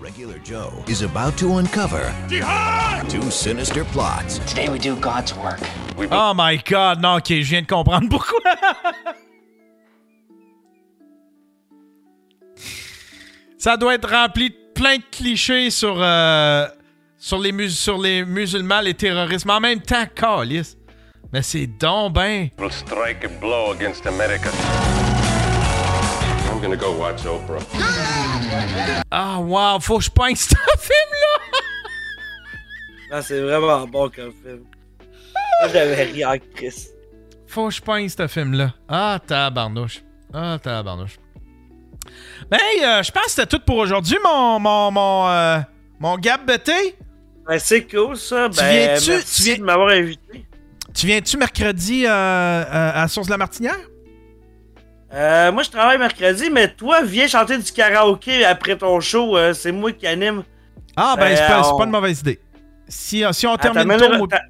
Regular Joe is about to uncover two sinister plots. Today we do God's work. Oh my god, non, ok, je viens de comprendre pourquoi. Ça doit être rempli de plein de clichés sur, euh, sur, les, mus- sur les musulmans, les terroristes. Mais en même temps, calice. Mais c'est donc ben. will strike a blow against America. I'm gonna go watch Oprah. Ah, wow, faut que je pointe ce film-là. Ah, c'est vraiment bon comme film. Moi, j'avais ri en Chris. Faut que je pointe ce film-là. Ah, tabarnouche. Ah, tabarnouche. Ben, euh, je pense que c'était tout pour aujourd'hui, mon, mon, mon, euh, mon Gab. Ben, c'est cool, ça. Tu Ben, viens-tu- merci tu viens- de m'avoir invité. Tu viens-tu mercredi euh, à Source de la Martinière? Moi, je travaille mercredi, mais toi, viens chanter du karaoké après ton show. c'est moi qui anime. Ah, ben, Ben, c'est pas, on- pas une mauvaise idée. Si, si on Ah, termine t'a-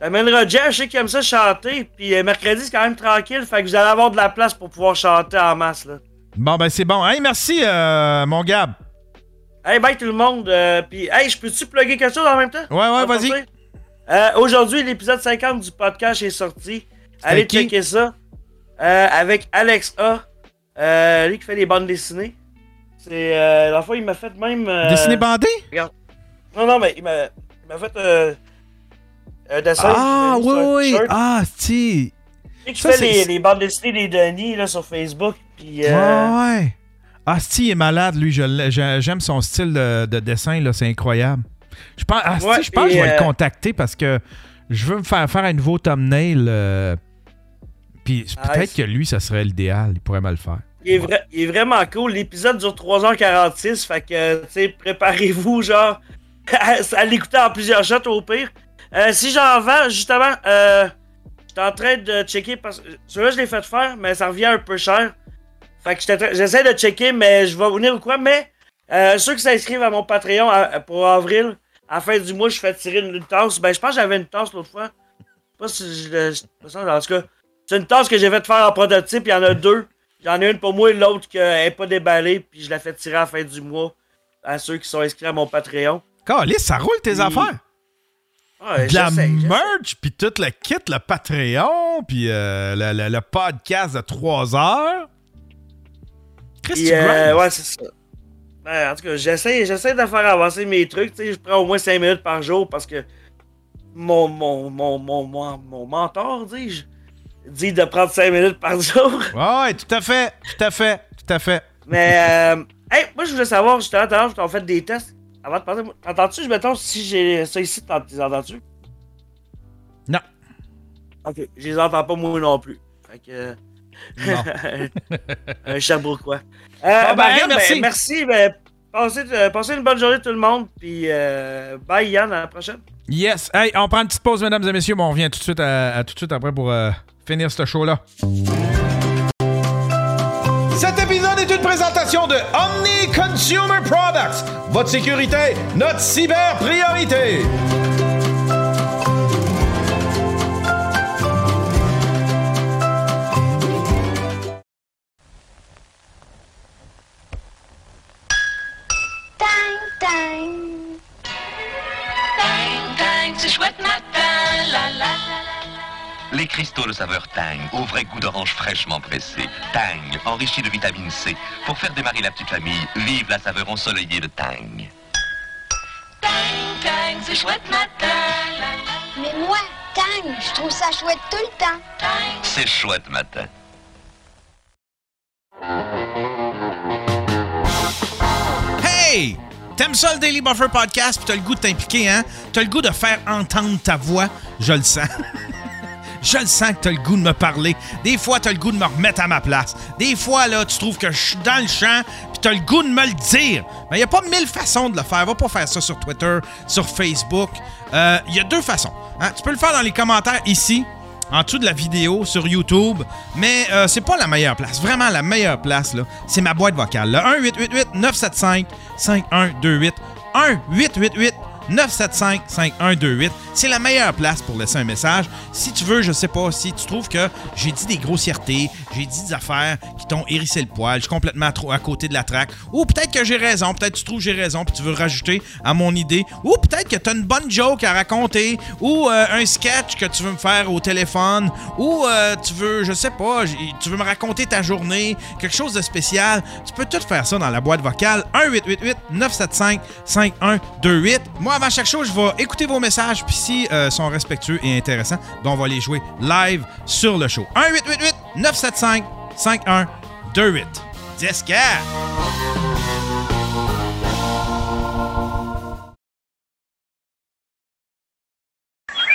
T'amèneras Jeff, je sais qu'il aime ça chanter. Puis mercredi, c'est quand même tranquille. Fait que vous allez avoir de la place pour pouvoir chanter en masse. Là. Bon, ben, c'est bon. Hey, merci, euh, mon Gab. Hey, bye tout le monde. euh, puis, hey, je peux-tu plugger quelque chose en même temps? Ouais, ouais, vas-y. Euh, Aujourd'hui, l'épisode 50 du podcast est sorti. Allez qui? checker ça. Euh, avec Alex A. Euh, lui qui fait des bandes dessinées. C'est. Euh, la fois, il m'a fait même. euh, Dessiné bandé? Regarde. Non, non, mais il m'a, il m'a fait euh, un dessin. Ah, oui, oui. Ah, si. Sais qui fait les, les bandes dessinées des Denis là, sur Facebook. Puis, euh, Ouais, ouais. Sti il est malade, lui. J'aime son style de, de dessin, là. C'est incroyable. Je pense, Sti, Ouais, je pense que je vais le euh, contacter parce que je veux me faire faire un nouveau thumbnail. euh, Puis peut-être que lui, ça serait l'idéal. Il pourrait me le faire. il, est vra- il est vraiment cool. L'épisode dure 3h46. Fait que, tu sais, préparez-vous, genre, à, à l'écouter en plusieurs shots au pire. Euh, si j'en vends, justement, euh, j'étais en train de checker. parce que Celui-là, je l'ai fait faire, mais ça revient un peu cher. Fait que j'essaie de checker, mais je vais venir ou quoi. Mais euh, ceux qui s'inscrivent à mon Patreon à- pour avril, à la fin du mois, je fais tirer une, une tasse. Ben, je pense que j'avais une tasse l'autre fois. Je sais pas si je je- En tout cas, c'est une tasse que j'ai fait faire en prototype. Il y en a deux. J'en ai une pour moi et l'autre qui n'est pas déballée. Puis je la fais tirer à la fin du mois à ceux qui sont inscrits à mon Patreon. Calice, ça roule tes Puis- affaires. Ouais, de la merch, puis tout le kit, le Patreon, puis euh, le, le- le podcast de 3 heures. Chris, Puis, tu euh, ouais, c'est ça. Ben, en tout cas, j'essaie, j'essaie de faire avancer mes trucs. Tu sais, je prends au moins 5 minutes par jour parce que mon, mon, mon, mon, mon, mon mentor, dis-je, dit de prendre 5 minutes par jour. Ouais, ouais, tout à fait, tout à fait, tout à fait. Mais, euh, hey, moi, je voulais savoir, justement, tout à l'heure, on fait des tests. Avant de passer, entends-tu, je mettons, si j'ai ça ici, t'en- t'es entends-tu? Non. Ok, je les entends pas, moi non plus. Fait que. un Sherbrookeois. Euh, Bon, ben, ben, hey, merci. ben, merci. Ben, passez, euh, passez une bonne journée, tout le monde. Puis, euh, bye, Yann, à la prochaine. Yes. Hey, on prend une petite pause, mesdames et messieurs, mais on revient tout de suite, à, à tout de suite après pour euh, finir ce show-là. Cet épisode est une présentation de Omni Consumer Products. Votre sécurité, notre cyber priorité. Tang, tang. Tang, tang, c'est chouette matin, la la Les cristaux de saveur Tang, au vrai goût d'orange fraîchement pressé. Tang, enrichi de vitamine C. Pour faire démarrer la petite famille, vive la saveur ensoleillée de Tang. Tang, tang, c'est chouette matin, la la Mais moi, Tang, je trouve ça chouette tout le temps. C'est chouette matin. Hey! T'aimes ça le Daily Buffer Podcast, puis t'as le goût de t'impliquer, hein? T'as le goût de faire entendre ta voix, je le sens. je le sens que t'as le goût de me parler. Des fois, t'as le goût de me remettre à ma place. Des fois, là, tu trouves que je suis dans le champ, puis t'as le goût de me le dire. Mais il y a pas mille façons de le faire. Va pas faire ça sur Twitter, sur Facebook. Il y a deux façons. hein? Tu peux le faire dans les commentaires ici, en dessous de la vidéo sur YouTube, mais euh, c'est pas la meilleure place. Vraiment, la meilleure place, là, c'est ma boîte vocale. Le 1-888-975-5128. 975-5128. C'est la meilleure place pour laisser un message. Si tu veux, je sais pas, si tu trouves que j'ai dit des grossièretés, j'ai dit des affaires qui t'ont hérissé le poil, je suis complètement trop à côté de la traque, ou peut-être que j'ai raison, peut-être tu trouves que j'ai raison, puis tu veux rajouter à mon idée, ou peut-être que tu as une bonne joke à raconter, ou euh, un sketch que tu veux me faire au téléphone, ou euh, tu veux, je sais pas, tu veux me raconter ta journée, quelque chose de spécial, tu peux tout faire ça dans la boîte vocale 1-888-975-5128. Moi, avant chaque chose, je vais écouter vos messages, puis si euh, sont respectueux et intéressants, on va les jouer live sur le show. 1-888-975-5128. Disque!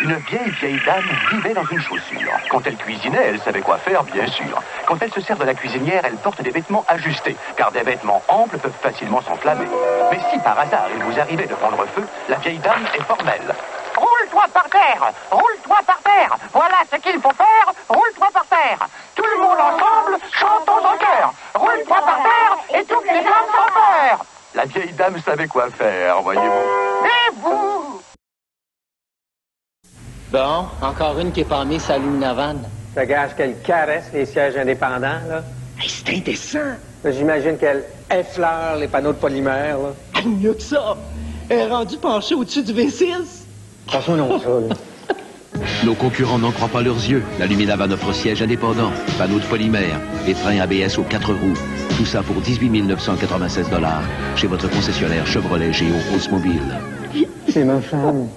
Une vieille, vieille dame vivait dans une chaussure. Quand elle cuisinait, elle savait quoi faire, bien sûr. Quand elle se sert de la cuisinière, elle porte des vêtements ajustés, car des vêtements amples peuvent facilement s'enflammer. Mais si par hasard il vous arrivait de prendre feu, la vieille dame est formelle. Roule-toi par terre Roule-toi par terre Voilà ce qu'il faut faire Roule-toi par terre Tout le monde ensemble, chantons en chœur Roule-toi par terre et toutes les femmes sans peur La vieille dame savait quoi faire, voyez-vous. Et vous Bon, encore une qui est pas mise à Navan. Ça gage qu'elle caresse les sièges indépendants, là. c'est indécent. J'imagine qu'elle effleure les panneaux de polymère, là. Ah, mieux que ça. Elle est rendue penchée au-dessus du V6. Franchement, non, ça, là. Nos concurrents n'en croient pas leurs yeux. La Luminavan offre siège indépendant, panneaux de polymère et frein ABS aux quatre roues. Tout ça pour 18 996 dollars chez votre concessionnaire Chevrolet Géo Mobile. C'est ma femme.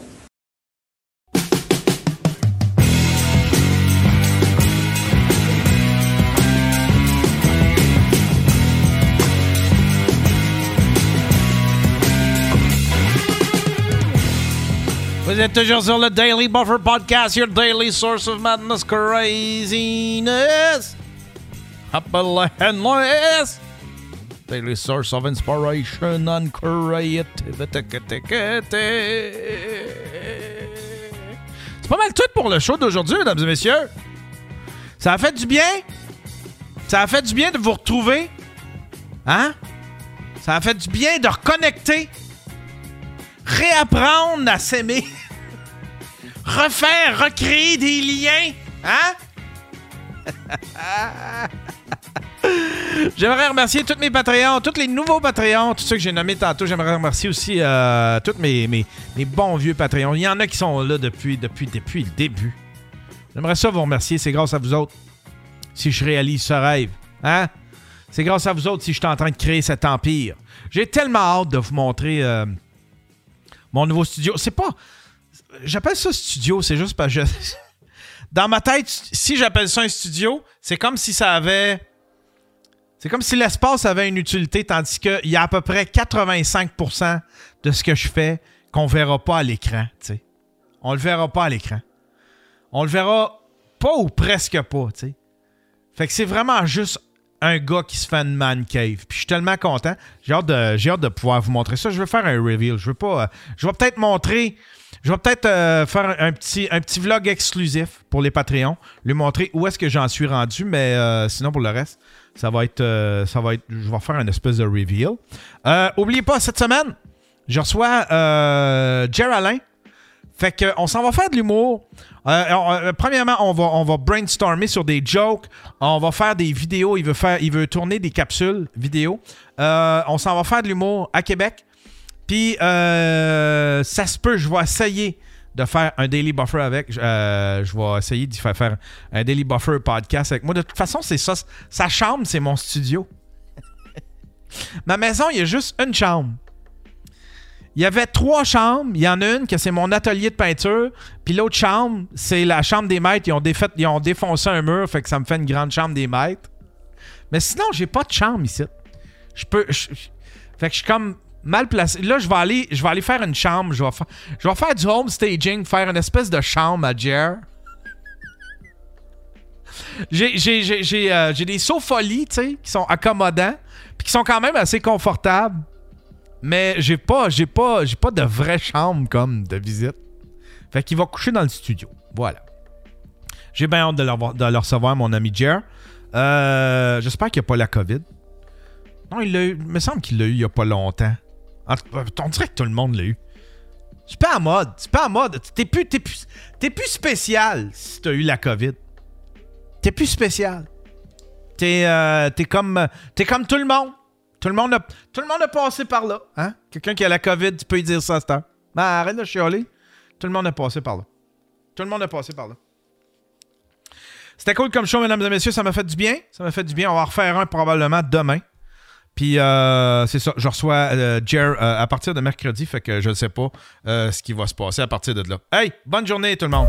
Vous êtes toujours sur le Daily Buffer Podcast, your daily source of madness, craziness, endless, daily source of inspiration and creativity. C'est pas mal tout pour le show d'aujourd'hui, mesdames et messieurs. Ça a fait du bien. Ça a fait du bien de vous retrouver. Hein? Ça a fait du bien de reconnecter réapprendre à s'aimer, refaire, recréer des liens, hein? J'aimerais remercier tous mes Patreons, tous les nouveaux Patreons, tous ceux que j'ai nommés tantôt. J'aimerais remercier aussi euh, tous mes, mes, mes bons vieux Patreons. Il y en a qui sont là depuis, depuis, depuis le début. J'aimerais ça vous remercier. C'est grâce à vous autres si je réalise ce rêve. Hein? C'est grâce à vous autres si je suis en train de créer cet empire. J'ai tellement hâte de vous montrer euh, mon nouveau studio. C'est pas. J'appelle ça studio, c'est juste parce que. Dans ma tête, si j'appelle ça un studio, c'est comme si ça avait. C'est comme si l'espace avait une utilité, tandis qu'il y a à peu près 85% de ce que je fais qu'on verra pas à l'écran. tu sais. On le verra pas à l'écran. On le verra pas ou presque pas. tu sais. Fait que c'est vraiment juste un gars qui se fait une man cave. Puis je suis tellement content. J'ai hâte, hâte de pouvoir vous montrer ça. Je vais faire un reveal. Je veux pas. euh, je vais peut-être montrer. Je vais peut-être euh, faire un, petit, un petit vlog exclusif pour les Patreons. Lui montrer où est-ce que j'en suis rendu. Mais euh, sinon, pour le reste, ça va être. ça va être. Je vais faire un espèce de reveal. Oubliez pas, cette semaine, je reçois euh, Jer Alain. Fait que on s'en va faire de l'humour. Euh, euh, premièrement, on va, on va brainstormer sur des jokes. On va faire des vidéos. Il veut faire, il veut tourner des capsules vidéo. Euh, on s'en va faire de l'humour à Québec. Puis ça se peut, je vais essayer de faire un daily buffer avec. Je vais essayer d'y faire faire un daily buffer podcast avec moi. De toute façon, c'est ça. Sa chambre, c'est mon studio. Ma maison, il y a juste une chambre. Il y avait trois chambres. Il y en a une que c'est mon atelier de peinture. Puis l'autre chambre, c'est la chambre des maîtres. Ils ont, défoncé un mur, fait que ça me fait une grande chambre des maîtres. Mais sinon, j'ai pas de chambre ici. Je peux. fait que je suis comme mal placé. Là, je vais aller, faire une chambre. Je vais, faire du home staging, faire une espèce de chambre à Jer. Euh, j'ai des sofolies, tu sais, qui sont accommodants, puis qui sont quand même assez confortables. Mais j'ai pas, j'ai pas, j'ai pas de vraie chambre comme de visite. Fait qu'il va coucher dans le studio. Voilà. J'ai bien hâte de le, de recevoir, mon ami Jer. Euh, J'espère qu'il n'y a pas la COVID. Non, il l'a eu. Il me semble qu'il l'a eu il n'y a pas longtemps. On dirait que tout le monde l'a eu. C'est pas en mode. C'est pas en mode. T'es plus, plus, plus spécial si t'as eu la COVID. T'es plus spécial. T'es, euh, comme, t'es comme tout le monde. Tout le monde a, tout le monde a passé par là. Hein? Quelqu'un qui a la COVID, tu peux lui dire ça à cette heure. Ben, arrête de chialer. Tout le monde a passé par là. Tout le monde a passé par là. C'était cool comme show, mesdames et messieurs. Ça m'a fait du bien. Ça m'a fait du bien. On va en refaire un probablement demain. Puis euh, c'est ça, je reçois euh, Jer euh, à partir de mercredi, fait que je ne sais pas euh, ce qui va se passer à partir de là. Hey, bonne journée tout le monde!